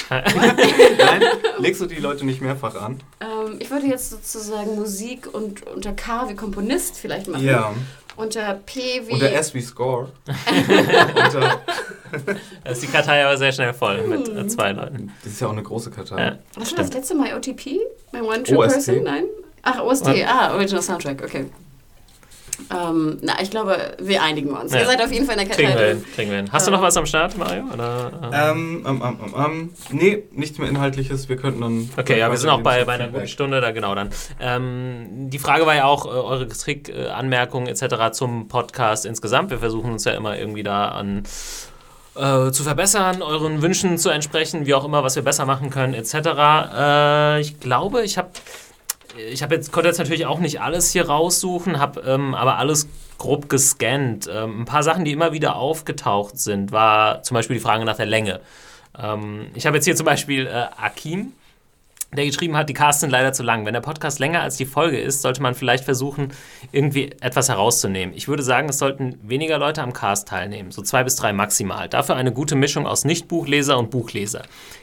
Nein, legst du die Leute nicht mehrfach an? Ähm, ich würde jetzt sozusagen Musik und unter K wie Komponist vielleicht machen. Ja. Unter P wie. Unter S wie Score. Unter, Da ist die Kartei aber sehr schnell voll mit äh, zwei Leuten. das ist ja auch eine große Kartei. Ja, Was war das letzte Mal? OTP? Mein One True OST? Person? Nein? Ach, OST. Ah, Original Soundtrack, okay. Ähm, na, ich glaube, wir einigen uns. Ja. Ihr seid auf jeden Fall in der Kriegen wir drin. hin. Kriegen wir hin. Hast du Ähm. noch was am Start, Mario? Oder, äh? Ähm, ähm, ähm, ähm, ähm, nee, nichts mehr Inhaltliches. Wir könnten dann. Okay, ja, wir sind auch bei, bei einer guten. Stunde, da genau dann. Ähm, die Frage war ja auch äh, eure Kritik, äh, Anmerkungen etc. zum Podcast insgesamt. Wir versuchen uns ja immer irgendwie da an äh, zu verbessern, euren Wünschen zu entsprechen, wie auch immer, was wir besser machen können etc. Äh, ich glaube, ich habe ich jetzt konnte jetzt natürlich auch nicht alles hier raussuchen, habe ähm, aber alles grob gescannt. Ähm, ein paar Sachen, die immer wieder aufgetaucht sind, war zum Beispiel die Frage nach der Länge. Ähm, ich habe jetzt hier zum Beispiel äh, Akim, der geschrieben hat, die Casts sind leider zu lang. Wenn der Podcast länger als die Folge ist, sollte man vielleicht versuchen, irgendwie etwas herauszunehmen. Ich würde sagen, es sollten weniger Leute am Cast teilnehmen, so zwei bis drei maximal. Dafür eine gute Mischung aus Nicht-Buchleser und Buchleser.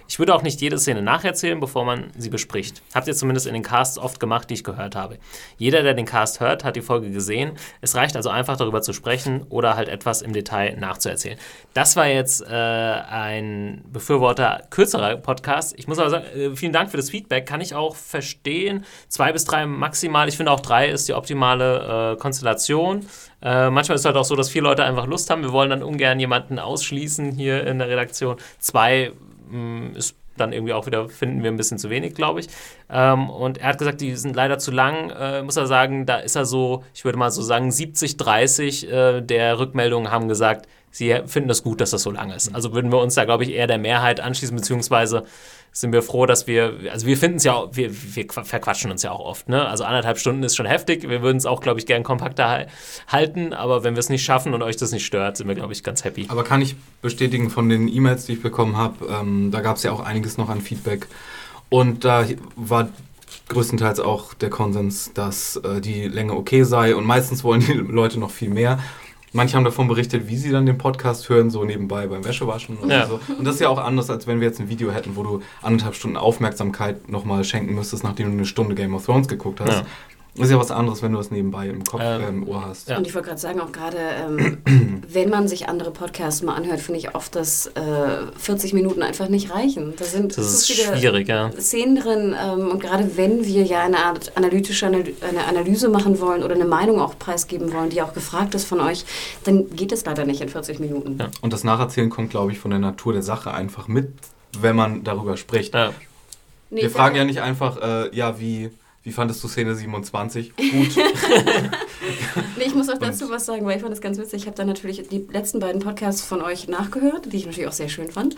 Ich würde auch nicht jede Szene nacherzählen, bevor man sie bespricht. Habt ihr zumindest in den Casts oft gemacht, die ich gehört habe. Jeder, der den Cast hört, hat die Folge gesehen. Es reicht also einfach darüber zu sprechen oder halt etwas im Detail nachzuerzählen. Das war jetzt äh, ein Befürworter kürzerer Podcast. Ich muss aber sagen, äh, vielen Dank für das Feedback. Kann ich auch verstehen. Zwei bis drei maximal. Ich finde auch drei ist die optimale äh, Konstellation. Äh, manchmal ist es halt auch so, dass vier Leute einfach Lust haben. Wir wollen dann ungern jemanden ausschließen hier in der Redaktion. Zwei mh, ist dann irgendwie auch wieder, finden wir ein bisschen zu wenig, glaube ich. Ähm, und er hat gesagt, die sind leider zu lang. Äh, muss er sagen, da ist er so, ich würde mal so sagen, 70, 30 äh, der Rückmeldungen haben gesagt, sie finden das gut, dass das so lang ist. Also würden wir uns da, glaube ich, eher der Mehrheit anschließen, beziehungsweise sind wir froh, dass wir, also wir finden es ja wir, wir verquatschen uns ja auch oft, ne? Also anderthalb Stunden ist schon heftig. Wir würden es auch, glaube ich, gern kompakter hal- halten, aber wenn wir es nicht schaffen und euch das nicht stört, sind wir, glaube ich, ganz happy. Aber kann ich bestätigen von den E-Mails, die ich bekommen habe, ähm, da gab es ja auch einiges noch an Feedback. Und da war größtenteils auch der Konsens, dass äh, die Länge okay sei. Und meistens wollen die Leute noch viel mehr. Manche haben davon berichtet, wie sie dann den Podcast hören, so nebenbei beim Wäschewaschen oder Ja. so. Und das ist ja auch anders, als wenn wir jetzt ein Video hätten, wo du anderthalb Stunden Aufmerksamkeit nochmal schenken müsstest, nachdem du eine Stunde Game of Thrones geguckt hast. Ja. Das ist ja was anderes, wenn du das nebenbei im Kopf, Ähm, äh, im Ohr hast. Ja. Und ich wollte gerade sagen, auch gerade, ähm, wenn man sich andere Podcasts mal anhört, finde ich oft, dass äh, 40 Minuten einfach nicht reichen. Da sind Das ist schwierig, ja. Szenen drin ähm, und gerade wenn wir ja eine Art analytische Analy eine Analyse machen wollen oder eine Meinung auch preisgeben wollen, die auch gefragt ist von euch, dann geht es leider nicht in 40 Minuten. Ja. Und das Nacherzählen kommt, glaube ich, von der Natur der Sache einfach mit, wenn man darüber spricht. ja. Nee, Wir fragen ja nicht einfach, äh, ja, wie, wie fandest du Szene 27? Gut. Nee, ich muss auch dazu was sagen, weil ich fand das ganz witzig. Ich habe dann natürlich die letzten beiden Podcasts von euch nachgehört, die ich natürlich auch sehr schön fand.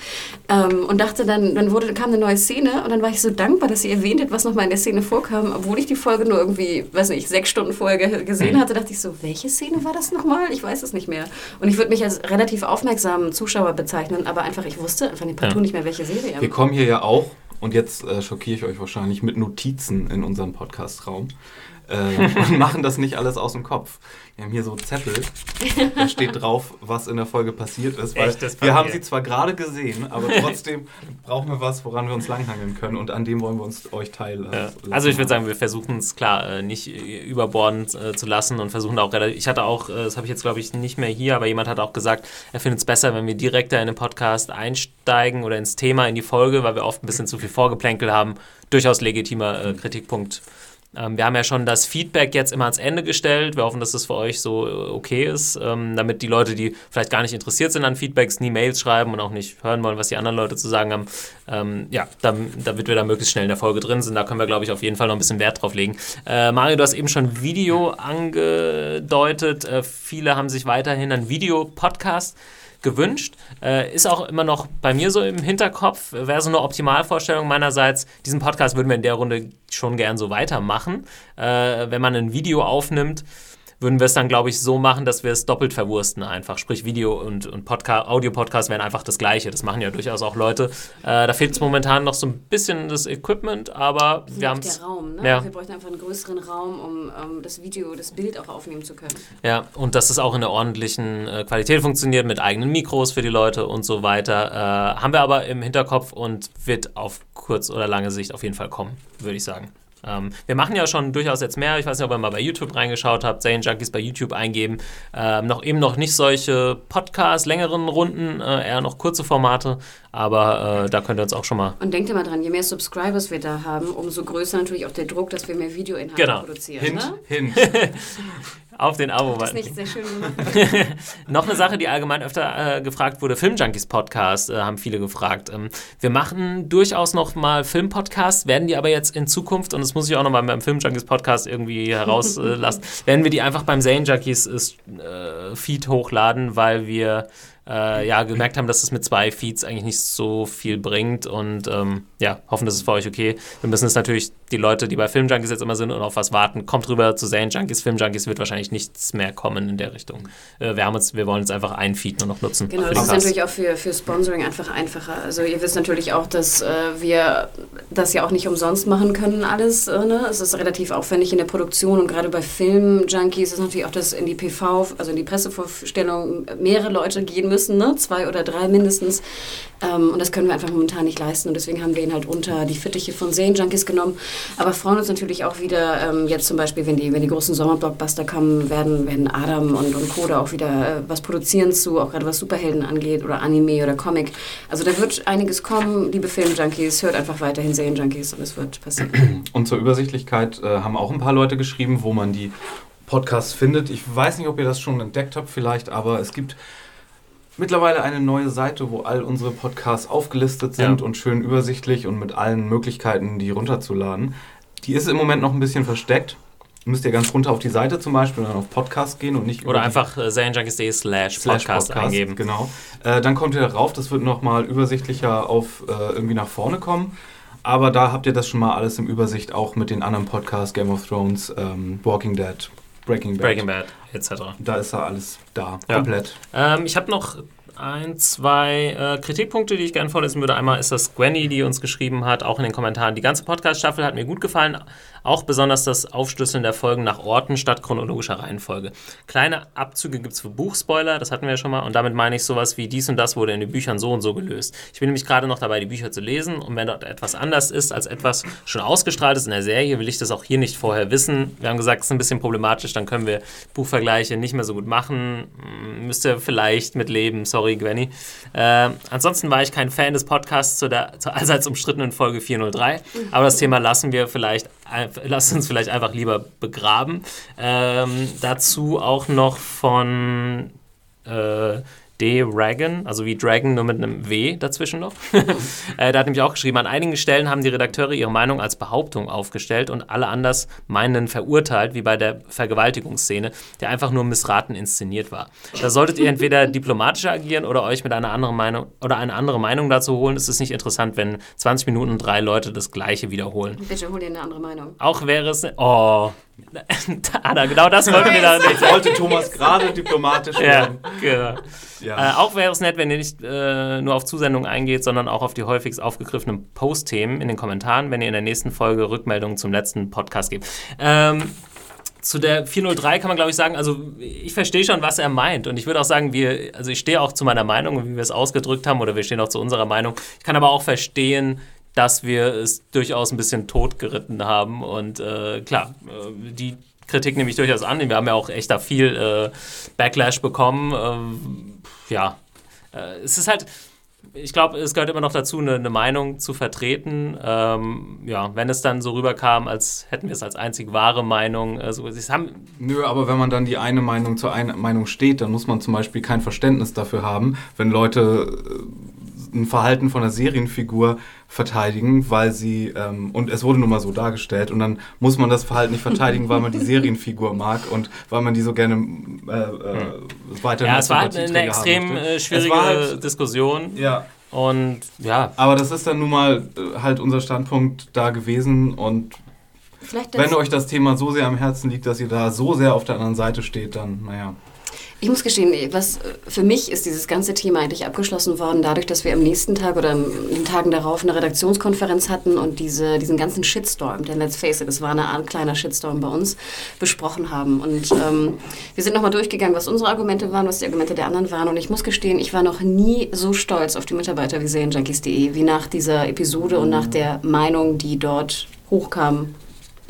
Ähm, und dachte dann, dann wurde, kam eine neue Szene und dann war ich so dankbar, dass ihr erwähntet, was nochmal in der Szene vorkam. Obwohl ich die Folge nur irgendwie, weiß nicht, sechs Stunden vorher ge gesehen hatte, dachte ich so, welche Szene war das nochmal? Ich weiß es nicht mehr. Und ich würde mich als relativ aufmerksamen Zuschauer bezeichnen, aber einfach, ich wusste einfach nicht, partout Ja. nicht mehr, welche Serie. Wir kommen hier ja auch, und jetzt äh, schockiere ich euch wahrscheinlich, mit Notizen in unserem Podcast-Raum. Äh, und machen das nicht alles aus dem Kopf. Wir haben hier so Zettel, da steht drauf, was in der Folge passiert ist. Weil Echtes wir haben sie zwar gerade gesehen, aber trotzdem brauchen wir was, woran wir uns langhangeln können. Und an dem wollen wir uns euch teilen. Ja. Also ich würde sagen, wir versuchen es klar äh, nicht äh, überbordend äh, zu lassen und versuchen auch relativ. Ich hatte auch, das habe ich jetzt glaube ich nicht mehr hier, aber jemand hat auch gesagt, er findet es besser, wenn wir direkter in den Podcast einsteigen oder ins Thema, in die Folge, weil wir oft ein bisschen zu viel Vorgeplänkel haben. Durchaus legitimer Kritikpunkt. Ähm, wir haben ja schon das Feedback jetzt immer ans Ende gestellt. Wir hoffen, dass das für euch so äh, okay ist, ähm, damit die Leute, die vielleicht gar nicht interessiert sind an Feedbacks, nie Mails schreiben und auch nicht hören wollen, was die anderen Leute zu sagen haben. Ähm, ja, damit wir da möglichst schnell in der Folge drin sind, da können wir, glaube ich, auf jeden Fall noch ein bisschen Wert drauf legen. Äh, Mario, du hast eben schon Video angedeutet. Äh, viele haben sich weiterhin einen Videopodcast gewünscht. Äh, ist auch immer noch bei mir so im Hinterkopf. Wäre so eine Optimalvorstellung meinerseits. Diesen Podcast würden wir in der Runde schon gern so weitermachen. Äh, wenn man ein Video aufnimmt, würden wir es dann, glaube ich, so machen, dass wir es doppelt verwursten einfach. Sprich, Video und, und Podcast, Audio-Podcast wären einfach das Gleiche. Das machen ja durchaus auch Leute. Äh, da fehlt es momentan noch so ein bisschen das Equipment, aber wir haben es. der Raum, ne? Ja. Wir bräuchten einfach einen größeren Raum, um ähm, das Video, das Bild auch aufnehmen zu können. Ja, und dass es auch in einer ordentlichen äh, Qualität funktioniert, mit eigenen Mikros für die Leute und so weiter. Äh, haben wir aber im Hinterkopf und wird auf kurz oder lange Sicht auf jeden Fall kommen, würde ich sagen. Ähm, wir machen ja schon durchaus jetzt mehr. Ich weiß nicht, ob ihr mal bei YouTube reingeschaut habt. Zane Junkies bei YouTube eingeben. Ähm, noch eben noch nicht solche Podcasts, längeren Runden, äh, eher noch kurze Formate. Aber äh, da könnt ihr uns auch schon mal. Und denkt immer dran, je mehr Subscribers wir da haben, umso größer natürlich auch der Druck, dass wir mehr Videoinhalte Genau. produzieren. Hint, Ne? Hint. Auf den abo Das ist nicht sehr schön gemacht. Noch eine Sache, die allgemein öfter äh, gefragt wurde, Filmjunkies Podcast, äh, haben viele gefragt. Ähm, wir machen durchaus noch mal Filmpodcasts, werden die aber jetzt in Zukunft, und das muss ich auch noch mal beim Filmjunkies Podcast irgendwie herauslassen, werden wir die einfach beim Zane Junkies äh, Feed hochladen, weil wir äh, ja, gemerkt haben, dass es mit zwei Feeds eigentlich nicht so viel bringt und ähm, ja, hoffen, das ist für euch okay. Wir müssen es natürlich, die Leute, die bei Filmjunkies jetzt immer sind und auf was warten, kommt rüber zu Zane Junkies. Filmjunkies wird wahrscheinlich nichts mehr kommen in der Richtung. Äh, wir, haben uns, wir wollen jetzt einfach einen Feed nur noch nutzen. Genau, das ist natürlich auch für, für Sponsoring einfach einfacher. Also ihr wisst natürlich auch, dass äh, wir das ja auch nicht umsonst machen können alles. Äh, ne? Es ist relativ aufwendig in der Produktion und gerade bei Filmjunkies ist natürlich auch, dass in die PV, also in die Pressevorstellung mehrere Leute gehen müssen, ne? zwei oder drei mindestens. Ähm, und das können wir einfach momentan nicht leisten und deswegen haben wir ihn halt unter die Fittiche von Zane Junkies genommen. Aber freuen uns natürlich auch wieder, ähm, jetzt zum Beispiel, wenn die, wenn die großen Sommerblockbuster kommen, werden, werden Adam und, und Koda auch wieder äh, was produzieren zu, auch gerade was Superhelden angeht oder Anime oder Comic. Also da wird einiges kommen, liebe Film-Junkies, hört einfach weiterhin Zane Junkies und es wird passieren. Und zur Übersichtlichkeit äh, haben auch ein paar Leute geschrieben, wo man die Podcasts findet. Ich weiß nicht, ob ihr das schon entdeckt habt vielleicht, aber es gibt mittlerweile eine neue Seite, wo all unsere Podcasts aufgelistet sind Ja. und schön übersichtlich und mit allen Möglichkeiten, die runterzuladen. Die ist im Moment noch ein bisschen versteckt. Müsst ihr ganz runter auf die Seite zum Beispiel und dann auf Podcast gehen und nicht über Oder einfach äh, zanejunkies.de slash Podcast eingeben. Genau. Äh, dann kommt ihr rauf, das wird nochmal übersichtlicher auf äh, irgendwie nach vorne kommen. Aber da habt ihr das schon mal alles im Übersicht, auch mit den anderen Podcasts, Game of Thrones, ähm, Walking Dead, Breaking Bad. Breaking Bad, etc. Da ist ja alles da, Ja. komplett. Ähm, ich habe noch ein, zwei äh, Kritikpunkte, die ich gerne vorlesen würde. Einmal ist das Gwenny, die uns geschrieben hat, auch in den Kommentaren. Die ganze Podcast-Staffel hat mir gut gefallen, auch besonders das Aufschlüsseln der Folgen nach Orten statt chronologischer Reihenfolge. Kleine Abzüge gibt es für Buchspoiler, das hatten wir ja schon mal, und damit meine ich sowas wie dies und das wurde in den Büchern so und so gelöst. Ich bin nämlich gerade noch dabei, die Bücher zu lesen, und wenn dort etwas anders ist, als etwas schon ausgestrahlt ist in der Serie, will ich das auch hier nicht vorher wissen. Wir haben gesagt, es ist ein bisschen problematisch, dann können wir Buchvergleiche nicht mehr so gut machen. Hm, Müsst ihr vielleicht mit leben, sorry Gwenny. Äh, ansonsten war ich kein Fan des Podcasts zu der zur allseits umstrittenen Folge 403, aber das Thema lassen wir vielleicht, lassen uns vielleicht einfach lieber begraben. Ähm, dazu auch noch von äh, D-Dragon, also wie Dragon, nur mit einem W dazwischen noch. äh, der hat nämlich auch geschrieben, an einigen Stellen haben die Redakteure ihre Meinung als Behauptung aufgestellt und alle anders Meinenden verurteilt, wie bei der Vergewaltigungsszene, der einfach nur missraten inszeniert war. Da solltet ihr entweder diplomatischer agieren oder euch mit einer anderen Meinung oder eine andere Meinung dazu holen. Es ist nicht interessant, wenn 20 Minuten drei Leute das Gleiche wiederholen. Bitte hol dir eine andere Meinung. Auch wäre es. Oh. Anna, genau das wollten wir da nicht. Wollte Thomas gerade diplomatisch Ja, werden. genau. Ja. Äh, auch wäre es nett, wenn ihr nicht äh, nur auf Zusendungen eingeht, sondern auch auf die häufigst aufgegriffenen Post-Themen in den Kommentaren, wenn ihr in der nächsten Folge Rückmeldungen zum letzten Podcast gebt. Ähm, zu der 403 kann man, glaube ich, sagen, also ich verstehe schon, was er meint. Und ich würde auch sagen, wir, also ich stehe auch zu meiner Meinung, wie wir es ausgedrückt haben, oder wir stehen auch zu unserer Meinung. Ich kann aber auch verstehen, dass wir es durchaus ein bisschen totgeritten haben. Und äh, klar, äh, die Kritik nehme ich durchaus an. Wir haben ja auch echt da viel äh, Backlash bekommen. Ähm, ja, äh, es ist halt, ich glaube, es gehört immer noch dazu, eine, eine Meinung zu vertreten. Ähm, ja, wenn es dann so rüberkam, als hätten wir es als einzig wahre Meinung. Also, haben, Nö, aber wenn man dann die eine Meinung zur einen Meinung steht, dann muss man zum Beispiel kein Verständnis dafür haben, wenn Leute äh, ein Verhalten von einer Serienfigur verteidigen, weil sie, ähm, und es wurde nun mal so dargestellt, und dann muss man das Verhalten nicht verteidigen, weil man die Serienfigur mag und weil man die so gerne äh, äh, weiter ja, es war halt eine extrem äh, schwierige halt, Diskussion. ja, Und ja, aber das ist dann nun mal äh, halt unser Standpunkt da gewesen und wenn euch das Thema so sehr am Herzen liegt, dass ihr da so sehr auf der anderen Seite steht, dann, naja. Ich muss gestehen, was für mich ist dieses ganze Thema eigentlich abgeschlossen worden, dadurch, dass wir am nächsten Tag oder in den Tagen darauf eine Redaktionskonferenz hatten und diese, diesen ganzen Shitstorm, denn let's face it, es war eine Art kleiner Shitstorm bei uns, besprochen haben. Und ähm, wir sind nochmal durchgegangen, was unsere Argumente waren, was die Argumente der anderen waren. Und ich muss gestehen, ich war noch nie so stolz auf die Mitarbeiter wie Serienjunkies.de, wie nach dieser Episode und nach der Meinung, die dort hochkam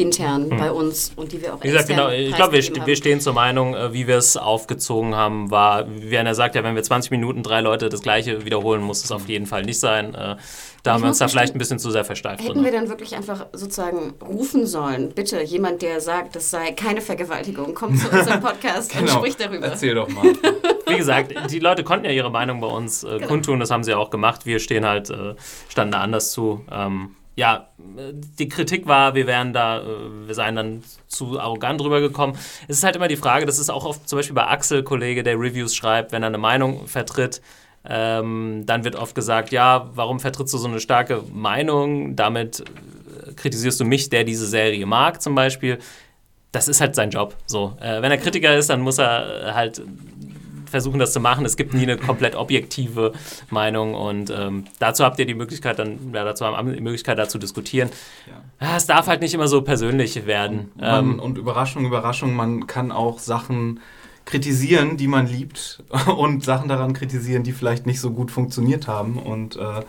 intern hm. bei uns und die wir auch Wie gesagt, genau, ich glaube, wir, wir, stehen zur Meinung, äh, wie wir es aufgezogen haben, war, wie Werner sagt ja, wenn wir 20 Minuten drei Leute das Gleiche wiederholen, muss es auf jeden Fall nicht sein. Äh, da haben wir uns da vielleicht ein bisschen zu sehr versteift. Hätten drin. wir dann wirklich einfach sozusagen rufen sollen, bitte, jemand, der sagt, das sei keine Vergewaltigung, kommt zu unserem Podcast genau. und spricht darüber. Erzähl doch mal. Wie gesagt, die Leute konnten ja ihre Meinung bei uns äh, genau. kundtun, das haben sie auch gemacht. Wir stehen halt, äh, standen da anders zu. Ähm, ja, die Kritik war, wir wären da, äh, wir seien dann zu arrogant rübergekommen. Es ist halt immer die Frage, das ist auch oft zum Beispiel bei Axel, Kollege, der Reviews schreibt, wenn er eine Meinung vertritt, ähm, dann wird oft gesagt, ja, warum vertrittst du so eine starke Meinung? Damit äh, kritisierst du mich, der diese Serie mag, zum Beispiel. Das ist halt sein Job. So, äh, wenn er Kritiker ist, dann muss er äh, halt versuchen, das zu machen. Es gibt nie eine komplett objektive Meinung und ähm, dazu habt ihr die Möglichkeit, dann, ja, dazu haben die Möglichkeit, da zu diskutieren. Ja. Es darf halt nicht immer so persönlich werden. Und, man, ähm, und Überraschung, Überraschung, man kann auch Sachen kritisieren, die man liebt und Sachen daran kritisieren, die vielleicht nicht so gut funktioniert haben und äh,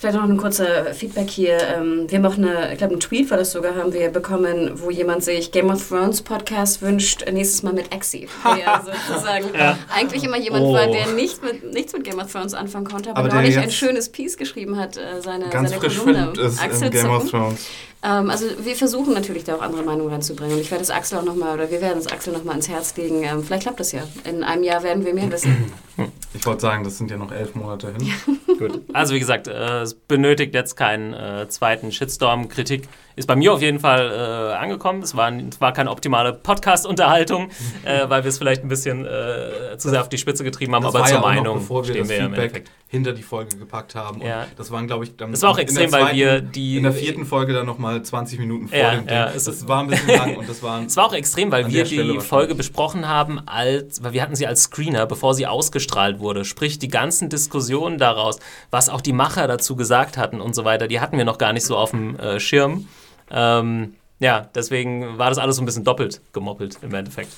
Vielleicht noch ein kurzer Feedback hier. Ähm, wir haben auch eine, ich glaube, einen Tweet war das sogar, haben wir bekommen, wo jemand sich Game of Thrones Podcast wünscht, nächstes Mal mit Exi. Der sozusagen ja. eigentlich immer jemand oh. war, der nicht mit, nichts mit Game of Thrones anfangen konnte, aber, aber neulich ein schönes Piece geschrieben hat, äh, seine, ganz seine frisch Kolumne. Ist Axel Game Zucken. of Thrones. Ähm, also wir versuchen natürlich da auch andere Meinungen reinzubringen. Und ich werde es Axel auch nochmal, oder wir werden es Axel nochmal ins Herz legen. Ähm, vielleicht klappt das ja. In einem Jahr werden wir mehr wissen. Ich wollte sagen, das sind ja noch elf Monate hin. Gut. Also wie gesagt, äh, es benötigt jetzt keinen äh, zweiten Shitstorm. Kritik ist bei mir auf jeden Fall äh, angekommen. Es war, es war keine optimale Podcast-Unterhaltung, äh, weil wir es vielleicht ein bisschen äh, zu sehr auf die Spitze getrieben haben, das aber zur ja Meinung noch, bevor wir das wir Feedback hinter die Folge gepackt haben. Ja. das waren, glaube ich, dann das war auch extrem, zweiten, weil wir die in der vierten Folge dann nochmal 20 Minuten vor ja, dem Ding. Ja, das war ein bisschen lang und das war. Es war auch extrem, weil wir die Folge besprochen haben, als, weil wir hatten sie als Screener, bevor sie ausgestrahlt wurde. Sprich, die ganzen Diskussionen daraus, was auch die Macher dazu gesagt hatten und so weiter, die hatten wir noch gar nicht so auf dem äh, Schirm. Ähm, ja, deswegen war das alles so ein bisschen doppelt gemoppelt im Endeffekt.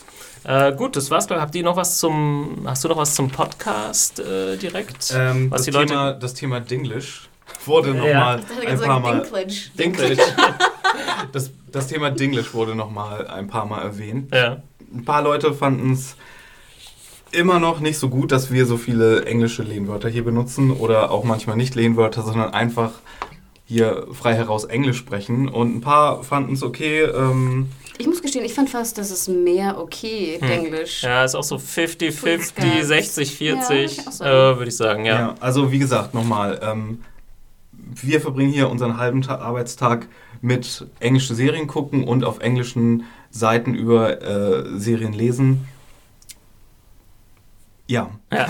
Äh, gut, das war's, glaube ich. Habt ihr noch was zum, hast du noch was zum Podcast äh, direkt? Ähm, das, Thema, das Thema Dinglish wurde nochmal ja. ein paar Mal... Dinklage. Dinklage. das, das Thema Dinglish wurde nochmal ein paar Mal erwähnt. Ja. Ein paar Leute fanden es immer noch nicht so gut, dass wir so viele englische Lehnwörter hier benutzen oder auch manchmal nicht Lehnwörter, sondern einfach hier frei heraus Englisch sprechen. Und ein paar fanden es okay. Ähm, ich muss gestehen, ich fand fast, dass es mehr okay, hm. Englisch. Ja, ist auch so 50-50, 60-40, ja, äh, würde ich sagen, ja. ja. Also wie gesagt, nochmal, ähm, wir verbringen hier unseren halben Ta Arbeitstag mit englische Serien gucken und auf englischen Seiten über äh, Serien lesen. Ja. ja.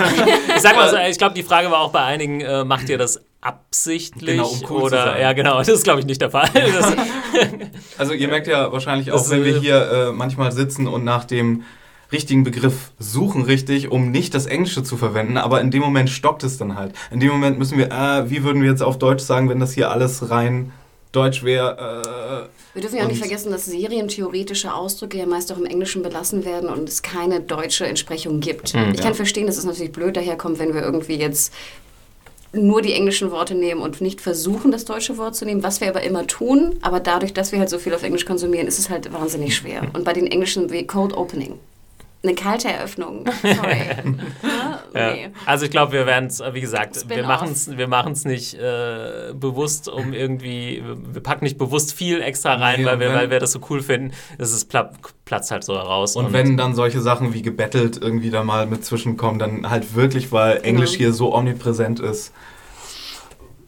Ich sag mal so, ich glaube, die Frage war auch bei einigen, äh, macht ihr das absichtlich genau, um cool oder ja genau das ist glaube ich nicht der Fall also ihr merkt ja wahrscheinlich auch wenn wir hier äh, manchmal sitzen und nach dem richtigen Begriff suchen richtig um nicht das Englische zu verwenden aber in dem Moment stockt es dann halt in dem Moment müssen wir äh, wie würden wir jetzt auf Deutsch sagen wenn das hier alles rein Deutsch wäre äh, wir dürfen ja auch nicht vergessen, dass serientheoretische Ausdrücke ja meist auch im Englischen belassen werden und es keine deutsche Entsprechung gibt. Mhm, ich kann ja. verstehen, dass es natürlich blöd daherkommt, wenn wir irgendwie jetzt nur die englischen Worte nehmen und nicht versuchen, das deutsche Wort zu nehmen, was wir aber immer tun. Aber dadurch, dass wir halt so viel auf Englisch konsumieren, ist es halt wahnsinnig schwer. Und bei den Englischen wie Cold Opening. Eine kalte Eröffnung. Sorry. ja, nee. Also ich glaube, wir werden es, wie gesagt, wir machen es wir machen's nicht äh, bewusst, um irgendwie, wir packen nicht bewusst viel extra rein, nee, weil, wir, weil wir das so cool finden. Das ist pla platzt halt so heraus. Und, und, wenn dann solche Sachen wie gebettelt irgendwie da mal mit zwischenkommen, dann halt wirklich, weil Englisch genau. hier so omnipräsent ist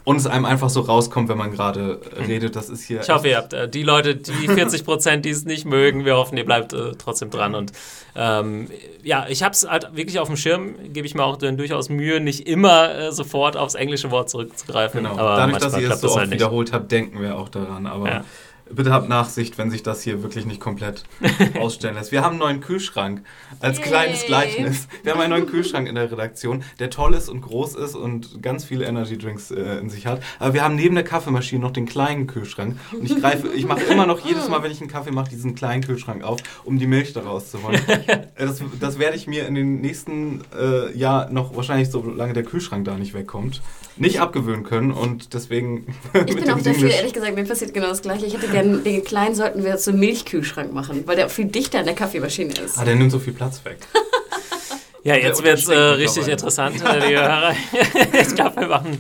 und es einem einfach so rauskommt, wenn man gerade mhm. redet. Das ist hier. Ich hoffe, ihr habt äh, die Leute, die 40 Prozent, die es nicht mögen. Wir hoffen, ihr bleibt äh, trotzdem dran. Und ähm, ja, ich habe es halt wirklich auf dem Schirm. Gebe ich mir auch dann durchaus Mühe, nicht immer äh, sofort aufs englische Wort zurückzugreifen. Genau. Aber Dadurch, dass ihr es so oft halt wiederholt habt, denken wir auch daran. Aber ja. Bitte habt Nachsicht, wenn sich das hier wirklich nicht komplett ausstellen lässt. Wir haben einen neuen Kühlschrank als Yay. kleines Gleichnis. Wir haben einen neuen Kühlschrank in der Redaktion, der toll ist und groß ist und ganz viele Energy Drinks äh, in sich hat. Aber wir haben neben der Kaffeemaschine noch den kleinen Kühlschrank. Und ich greife, ich mache immer noch jedes Mal, wenn ich einen Kaffee mache, diesen kleinen Kühlschrank auf, um die Milch daraus zu holen. Das, das werde ich mir in den nächsten äh, Jahr noch wahrscheinlich, solange der Kühlschrank da nicht wegkommt, nicht abgewöhnen können. Und deswegen. Ich bin auch dafür, ehrlich gesagt, mir passiert genau das Gleiche. Ich hätte gerne, den kleinen sollten wir zum Milchkühlschrank machen, weil der auch viel dichter an der Kaffeemaschine ist. Ah, der nimmt so viel Platz weg. Ja, jetzt wird es äh, richtig interessant, äh, liebe Hörer. ich glaube, wir machen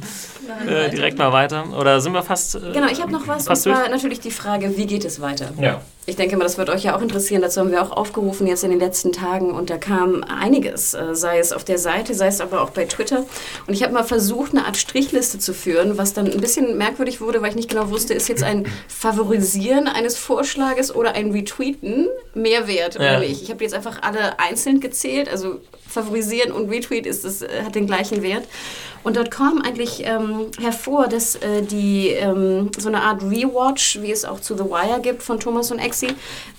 äh, direkt mal weiter. Oder sind wir fast. Äh, Genau, ich habe noch was. Und zwar durch? natürlich die Frage, wie geht es weiter? Ja. Ich denke mal, das wird euch ja auch interessieren. Dazu haben wir auch aufgerufen jetzt in den letzten Tagen und da kam einiges, äh, sei es auf der Seite, sei es aber auch bei Twitter. Und ich habe mal versucht, eine Art Strichliste zu führen, was dann ein bisschen merkwürdig wurde, weil ich nicht genau wusste, ist jetzt ein Favorisieren eines Vorschlages oder ein Retweeten mehr wert oder Ja. nicht. Ich habe jetzt einfach alle einzeln gezählt, also Favorisieren und Retweet ist es, äh, hat den gleichen Wert. Und dort kam eigentlich ähm, hervor, dass äh, die ähm, so eine Art Rewatch, wie es auch zu The Wire gibt von Thomas und Exi,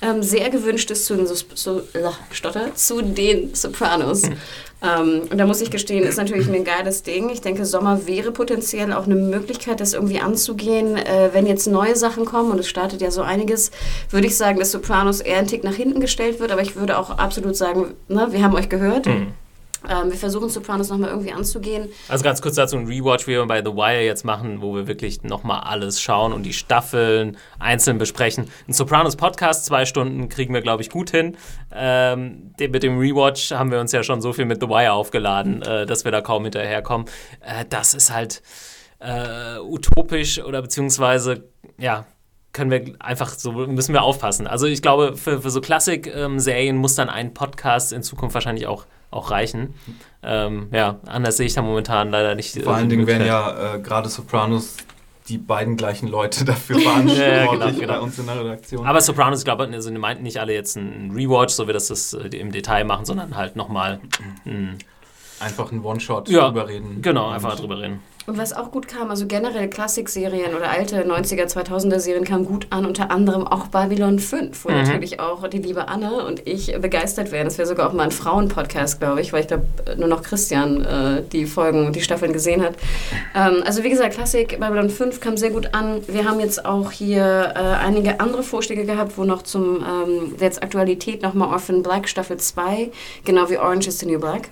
ähm, sehr gewünscht ist zu den, so, so, äh, Stotter, zu den Sopranos. Ähm, und da muss ich gestehen, ist natürlich ein geiles Ding. Ich denke, Sommer wäre potenziell auch eine Möglichkeit, das irgendwie anzugehen. Äh, wenn jetzt neue Sachen kommen, und es startet ja so einiges, würde ich sagen, dass Sopranos eher ein Tick nach hinten gestellt wird. Aber ich würde auch absolut sagen, ne, wir haben euch gehört. Mhm. Ähm, wir versuchen Sopranos nochmal irgendwie anzugehen. Also ganz kurz dazu ein Rewatch, wie wir bei The Wire jetzt machen, wo wir wirklich nochmal alles schauen und die Staffeln einzeln besprechen. Ein Sopranos Podcast, zwei Stunden kriegen wir, glaube ich, gut hin. Ähm, mit dem Rewatch haben wir uns ja schon so viel mit The Wire aufgeladen, äh, dass wir da kaum hinterherkommen. Äh, das ist halt äh, utopisch oder beziehungsweise, ja, können wir einfach so, müssen wir aufpassen. Also ich glaube, für, für so Klassik-Serien muss dann ein Podcast in Zukunft wahrscheinlich auch, auch reichen. Ähm, ja, anders sehe ich da momentan leider nicht. Vor äh, allen die Dingen werden ja äh, gerade Sopranos die beiden gleichen Leute dafür verantwortlich ja, genau, genau. bei uns in der Redaktion. Aber Sopranos, ich glaube, also, die meinten nicht alle jetzt ein Rewatch, so wie das das äh, im Detail machen, sondern halt nochmal. einfach ein One-Shot Ja, drüber reden. Genau, einfach drüber reden. Und was auch gut kam, also generell Klassikserien oder alte 90er, 2000er Serien kamen gut an, unter anderem auch Babylon 5, wo Mhm. natürlich auch die liebe Anne und ich begeistert werden. Das wäre sogar auch mal ein Frauenpodcast, glaube ich, weil ich glaube, nur noch Christian äh, die Folgen, die Staffeln gesehen hat. Ähm, also wie gesagt, Klassik, Babylon 5 kam sehr gut an. Wir haben jetzt auch hier äh, einige andere Vorschläge gehabt, wo noch zum ähm, jetzt Aktualität nochmal Orphan Black Staffel 2, genau wie Orange is the New Black.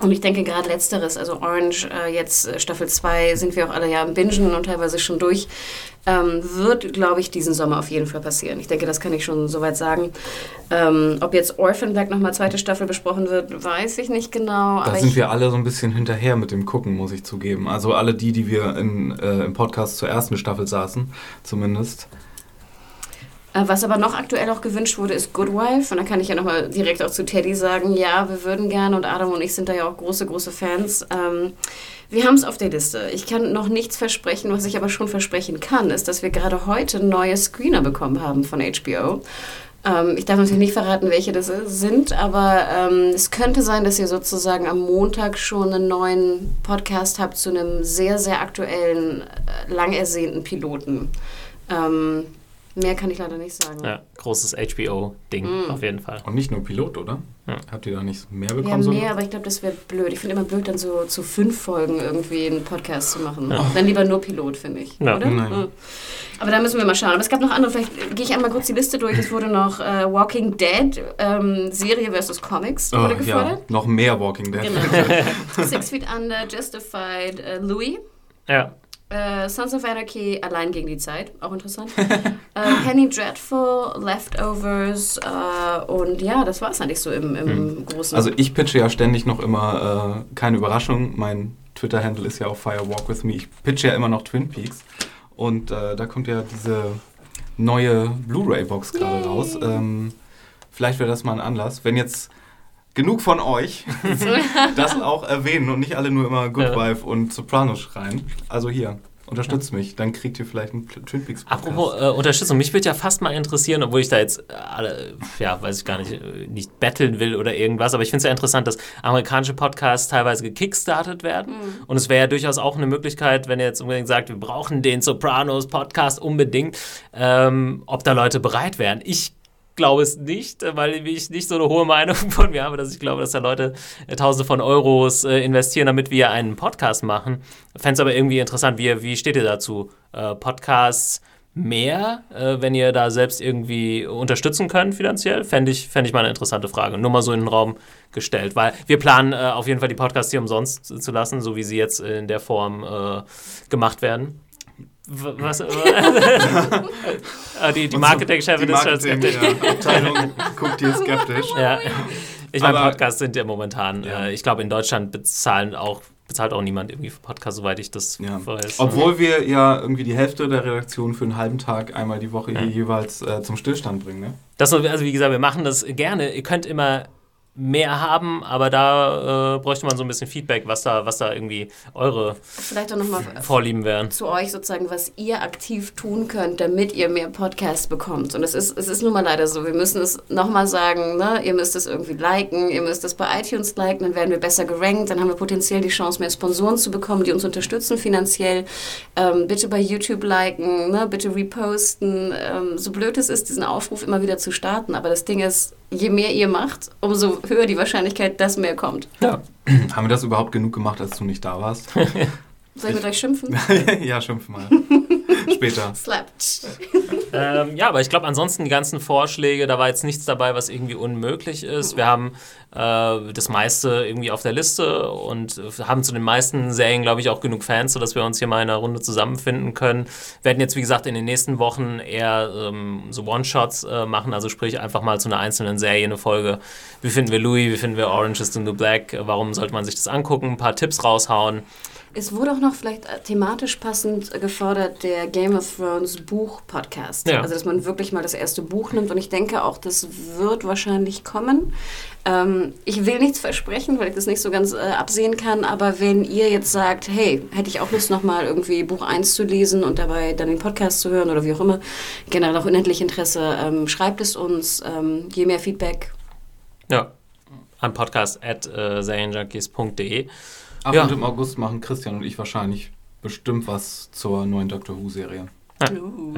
Und ich denke gerade letzteres, also Orange, äh, jetzt äh, Staffel 2, sind wir auch alle ja im Bingen und teilweise schon durch, ähm, wird, glaube ich, diesen Sommer auf jeden Fall passieren. Ich denke, das kann ich schon soweit sagen. Ähm, ob jetzt Orphan Black nochmal zweite Staffel besprochen wird, weiß ich nicht genau. Da aber sind wir alle so ein bisschen hinterher mit dem Gucken, muss ich zugeben. Also alle die, die wir in, äh, im Podcast zur ersten Staffel saßen, zumindest. Äh, Was aber noch aktuell auch gewünscht wurde, ist Good Wife. Und da kann ich ja nochmal direkt auch zu Teddy sagen, ja, wir würden gerne und Adam und ich sind da ja auch große, große Fans. Ähm, wir haben es auf der Liste. Ich kann noch nichts versprechen, was ich aber schon versprechen kann, ist, dass wir gerade heute neue Screener bekommen haben von HBO. Ähm, ich darf natürlich nicht verraten, welche das sind, aber ähm, es könnte sein, dass ihr sozusagen am Montag schon einen neuen Podcast habt zu einem sehr, sehr aktuellen, äh, lang ersehnten Piloten. Ähm, mehr kann ich leider nicht sagen. Ja, großes HBO-Ding, Mhm. auf jeden Fall. Und nicht nur Pilot, oder? Ja. Habt ihr da nicht mehr bekommen? so? mehr, aber ich glaube, das wäre blöd. Ich finde immer blöd, dann so zu fünf Folgen irgendwie einen Podcast zu machen. Ja. Dann lieber nur Pilot, finde ich. Ja. Oder? Nein. Ja. Aber da müssen wir mal schauen. Aber es gab noch andere. Vielleicht gehe ich einmal kurz die Liste durch. Es wurde noch äh, Walking Dead, ähm, Serie versus Comics, Oh, wurde ja, gefordert. noch mehr Walking Dead. Genau. Six Feet Under, Justified, äh, Louis. Ja, Äh, Sons of Anarchy, Allein gegen die Zeit, auch interessant. äh, Penny Dreadful, Leftovers äh, und ja, das war es eigentlich so im, im Großen. Also ich pitche ja ständig noch immer, äh, keine Überraschung, mein Twitter-Handle ist ja auch Fire Walk With Me. Ich pitche ja immer noch Twin Peaks. Und äh, da kommt ja diese neue Blu-ray-Box gerade raus. Ähm, vielleicht wäre das mal ein Anlass, wenn jetzt genug von euch das auch erwähnen und nicht alle nur immer Good Ja. Wife und Sopranos schreien. Also hier, Unterstützt mich, dann kriegt ihr vielleicht einen Twin Peaks Podcast. Apropos äh, Unterstützung, mich würde ja fast mal interessieren, obwohl ich da jetzt äh, alle, ja, weiß ich gar nicht, äh, nicht betteln will oder irgendwas, aber ich finde es ja interessant, dass amerikanische Podcasts teilweise gekickstartet werden. Mhm. Und es wäre ja durchaus auch eine Möglichkeit, wenn ihr jetzt unbedingt sagt, wir brauchen den Sopranos Podcast unbedingt, ähm, ob da Leute bereit wären. Ich glaube es nicht, weil ich nicht so eine hohe Meinung von mir habe, dass ich glaube, dass da Leute äh, Tausende von Euros äh, investieren, damit wir einen Podcast machen. Fände es aber irgendwie interessant, wie, wie steht ihr dazu? Äh, Podcasts mehr, äh, wenn ihr da selbst irgendwie unterstützen könnt finanziell? Fände ich, fänd ich mal eine interessante Frage. Nur mal so in den Raum gestellt, weil wir planen äh, auf jeden Fall die Podcasts hier umsonst zu lassen, so wie sie jetzt in der Form äh, gemacht werden. Was? Ah, die die Marketingchefin ist schon skeptisch. Ja, Abteilung guckt hier skeptisch. Ja. Ich meine, Podcasts sind ja momentan, ja. Äh, ich glaube, in Deutschland bezahlen auch bezahlt auch niemand irgendwie für Podcasts, soweit ich das ja. weiß. Obwohl wir ja irgendwie die Hälfte der Redaktion für einen halben Tag einmal die Woche hier jeweils äh, zum Stillstand bringen. Ne? Das, also wie gesagt, wir machen das gerne. Ihr könnt immer mehr haben, aber da äh, bräuchte man so ein bisschen Feedback, was da, was da irgendwie eure Vielleicht auch noch mal Vorlieben wären. Zu euch sozusagen, was ihr aktiv tun könnt, damit ihr mehr Podcasts bekommt. Und es ist, es ist nun mal leider so. Wir müssen es nochmal sagen, ne? ihr müsst es irgendwie liken, ihr müsst es bei iTunes liken, dann werden wir besser gerankt, dann haben wir potenziell die Chance, mehr Sponsoren zu bekommen, die uns unterstützen finanziell. Ähm, bitte bei YouTube liken, ne? bitte reposten. Ähm, so blöd es ist, diesen Aufruf immer wieder zu starten. Aber das Ding ist, je mehr ihr macht, umso höher die Wahrscheinlichkeit, dass mehr kommt. Ja. Haben wir das überhaupt genug gemacht, als du nicht da warst? Soll ich mit euch schimpfen? ja, schimpf mal. Später. Slapped. ähm, ja, aber ich glaube, ansonsten die ganzen Vorschläge, da war jetzt nichts dabei, was irgendwie unmöglich ist. Wir haben äh, das meiste irgendwie auf der Liste und haben zu den meisten Serien, glaube ich, auch genug Fans, sodass wir uns hier mal in einer Runde zusammenfinden können. Wir werden jetzt, wie gesagt, in den nächsten Wochen eher ähm, so One-Shots äh, machen, also sprich einfach mal zu einer einzelnen Serie eine Folge. Wie finden wir Louis, wie finden wir Orange is the New Black, warum sollte man sich das angucken, ein paar Tipps raushauen. Es wurde auch noch vielleicht äh, thematisch passend gefordert der Game of Thrones Buch-Podcast. Ja. Also, dass man wirklich mal das erste Buch nimmt. Und ich denke auch, das wird wahrscheinlich kommen. Ähm, ich will nichts versprechen, weil ich das nicht so ganz äh, absehen kann. Aber wenn ihr jetzt sagt, hey, hätte ich auch Lust, nochmal irgendwie Buch 1 zu lesen und dabei dann den Podcast zu hören oder wie auch immer, generell auch unendlich Interesse, ähm, schreibt es uns. Ähm, je mehr Feedback. Ja, an podcast at äh, Ab ja. und im August machen Christian und ich wahrscheinlich bestimmt was zur neuen Doctor Who-Serie. Ja, uh.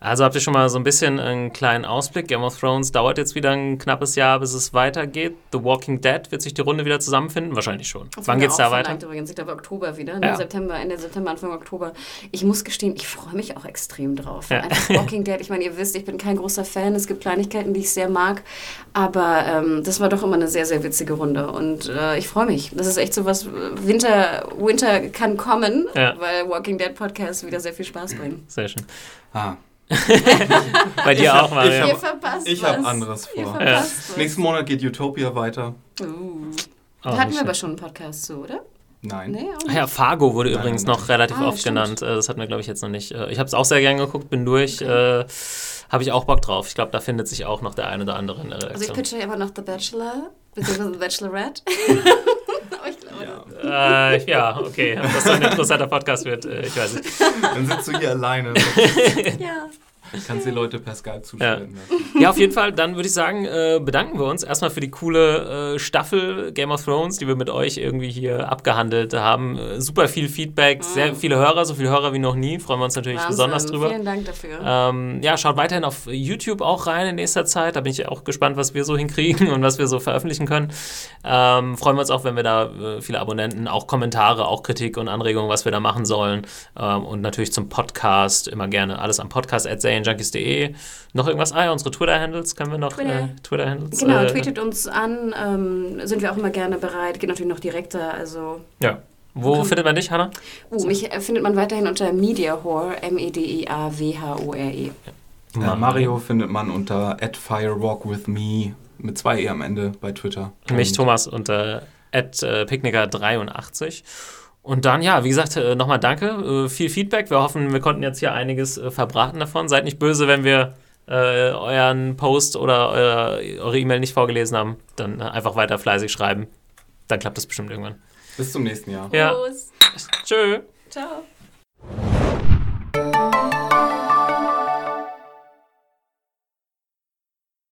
Also habt ihr schon mal so ein bisschen einen kleinen Ausblick. Game of Thrones dauert jetzt wieder ein knappes Jahr, bis es weitergeht. The Walking Dead wird sich die Runde wieder zusammenfinden? Wahrscheinlich schon. Das Wann geht's da weiter? Übrigens. Ich glaube Oktober wieder. Ne? Ja. September, Ende September, Anfang Oktober. Ich muss gestehen, ich freue mich auch extrem drauf. Ja. Einfach Walking Dead. Ich meine, ihr wisst, ich bin kein großer Fan. Es gibt Kleinigkeiten, die ich sehr mag. Aber ähm, das war doch immer eine sehr, sehr witzige Runde. Und äh, ich freue mich. Das ist echt so was. Winter, Winter kann kommen, ja. weil Walking Dead Podcasts wieder sehr viel Spaß bringen. Sehr schön. Ah. Bei dir hab, auch, Mario. Ich habe hab anderes vor. Ja. Nächsten Monat geht Utopia weiter. Uh. Da hatten wir aber schon einen Podcast zu, oder? Nein. Nee, ja, Fargo wurde nein, übrigens nein, noch relativ ah, oft stimmt. genannt. Äh, das hatten wir, glaube ich, jetzt noch nicht. Äh, ich habe es auch sehr gern geguckt, bin durch. Okay. Äh, habe ich auch Bock drauf. Ich glaube, da findet sich auch noch der eine oder andere in der Redaktion. Also ich pitche immer noch The Bachelor, beziehungsweise The Bachelorette. Ja. Äh, ja, okay. Ob das so ein interessanter Podcast wird, äh, ich weiß nicht. Dann sitzt du hier alleine. ja. Kannst die Leute per Skype zuschalten. Ja. ja, auf jeden Fall. Dann würde ich sagen, äh, bedanken wir uns erstmal für die coole äh, Staffel Game of Thrones, die wir mit euch irgendwie hier abgehandelt haben. Äh, super viel Feedback, sehr viele Hörer, so viele Hörer wie noch nie. Freuen wir uns natürlich Wahnsinn. besonders drüber. Vielen Dank dafür. Ähm, ja, schaut weiterhin auf YouTube auch rein in nächster Zeit. Da bin ich auch gespannt, was wir so hinkriegen und was wir so veröffentlichen können. Ähm, freuen wir uns auch, wenn wir da äh, viele Abonnenten, auch Kommentare, auch Kritik und Anregungen, was wir da machen sollen. Ähm, und natürlich zum Podcast immer gerne alles am Podcast erzählen serienjunkies.de. Noch irgendwas? Ah ja, unsere Twitter-Handles können wir noch. Twitter. Äh, Twitter-Handles. Genau, äh, tweetet uns an. Ähm, sind wir auch immer gerne bereit. Geht natürlich noch direkter. Also. Ja. Wo Komm. findet man dich, Hanna? Uh, mich äh, findet man weiterhin unter Mediahore, M-E-D-I-A-W-H-O-R-E. -E. Ja, Mario findet man unter @firewalkwithme mit zwei E am Ende bei Twitter. Mich Thomas unter @picknicker83. Und dann, ja, wie gesagt, äh, nochmal danke. Äh, viel Feedback. Wir hoffen, wir konnten jetzt hier einiges äh, verbraten davon. Seid nicht böse, wenn wir äh, euren Post oder euer, eure E-Mail nicht vorgelesen haben. Dann einfach weiter fleißig schreiben. Dann klappt das bestimmt irgendwann. Bis zum nächsten Jahr. Ja. Tschö. Ciao.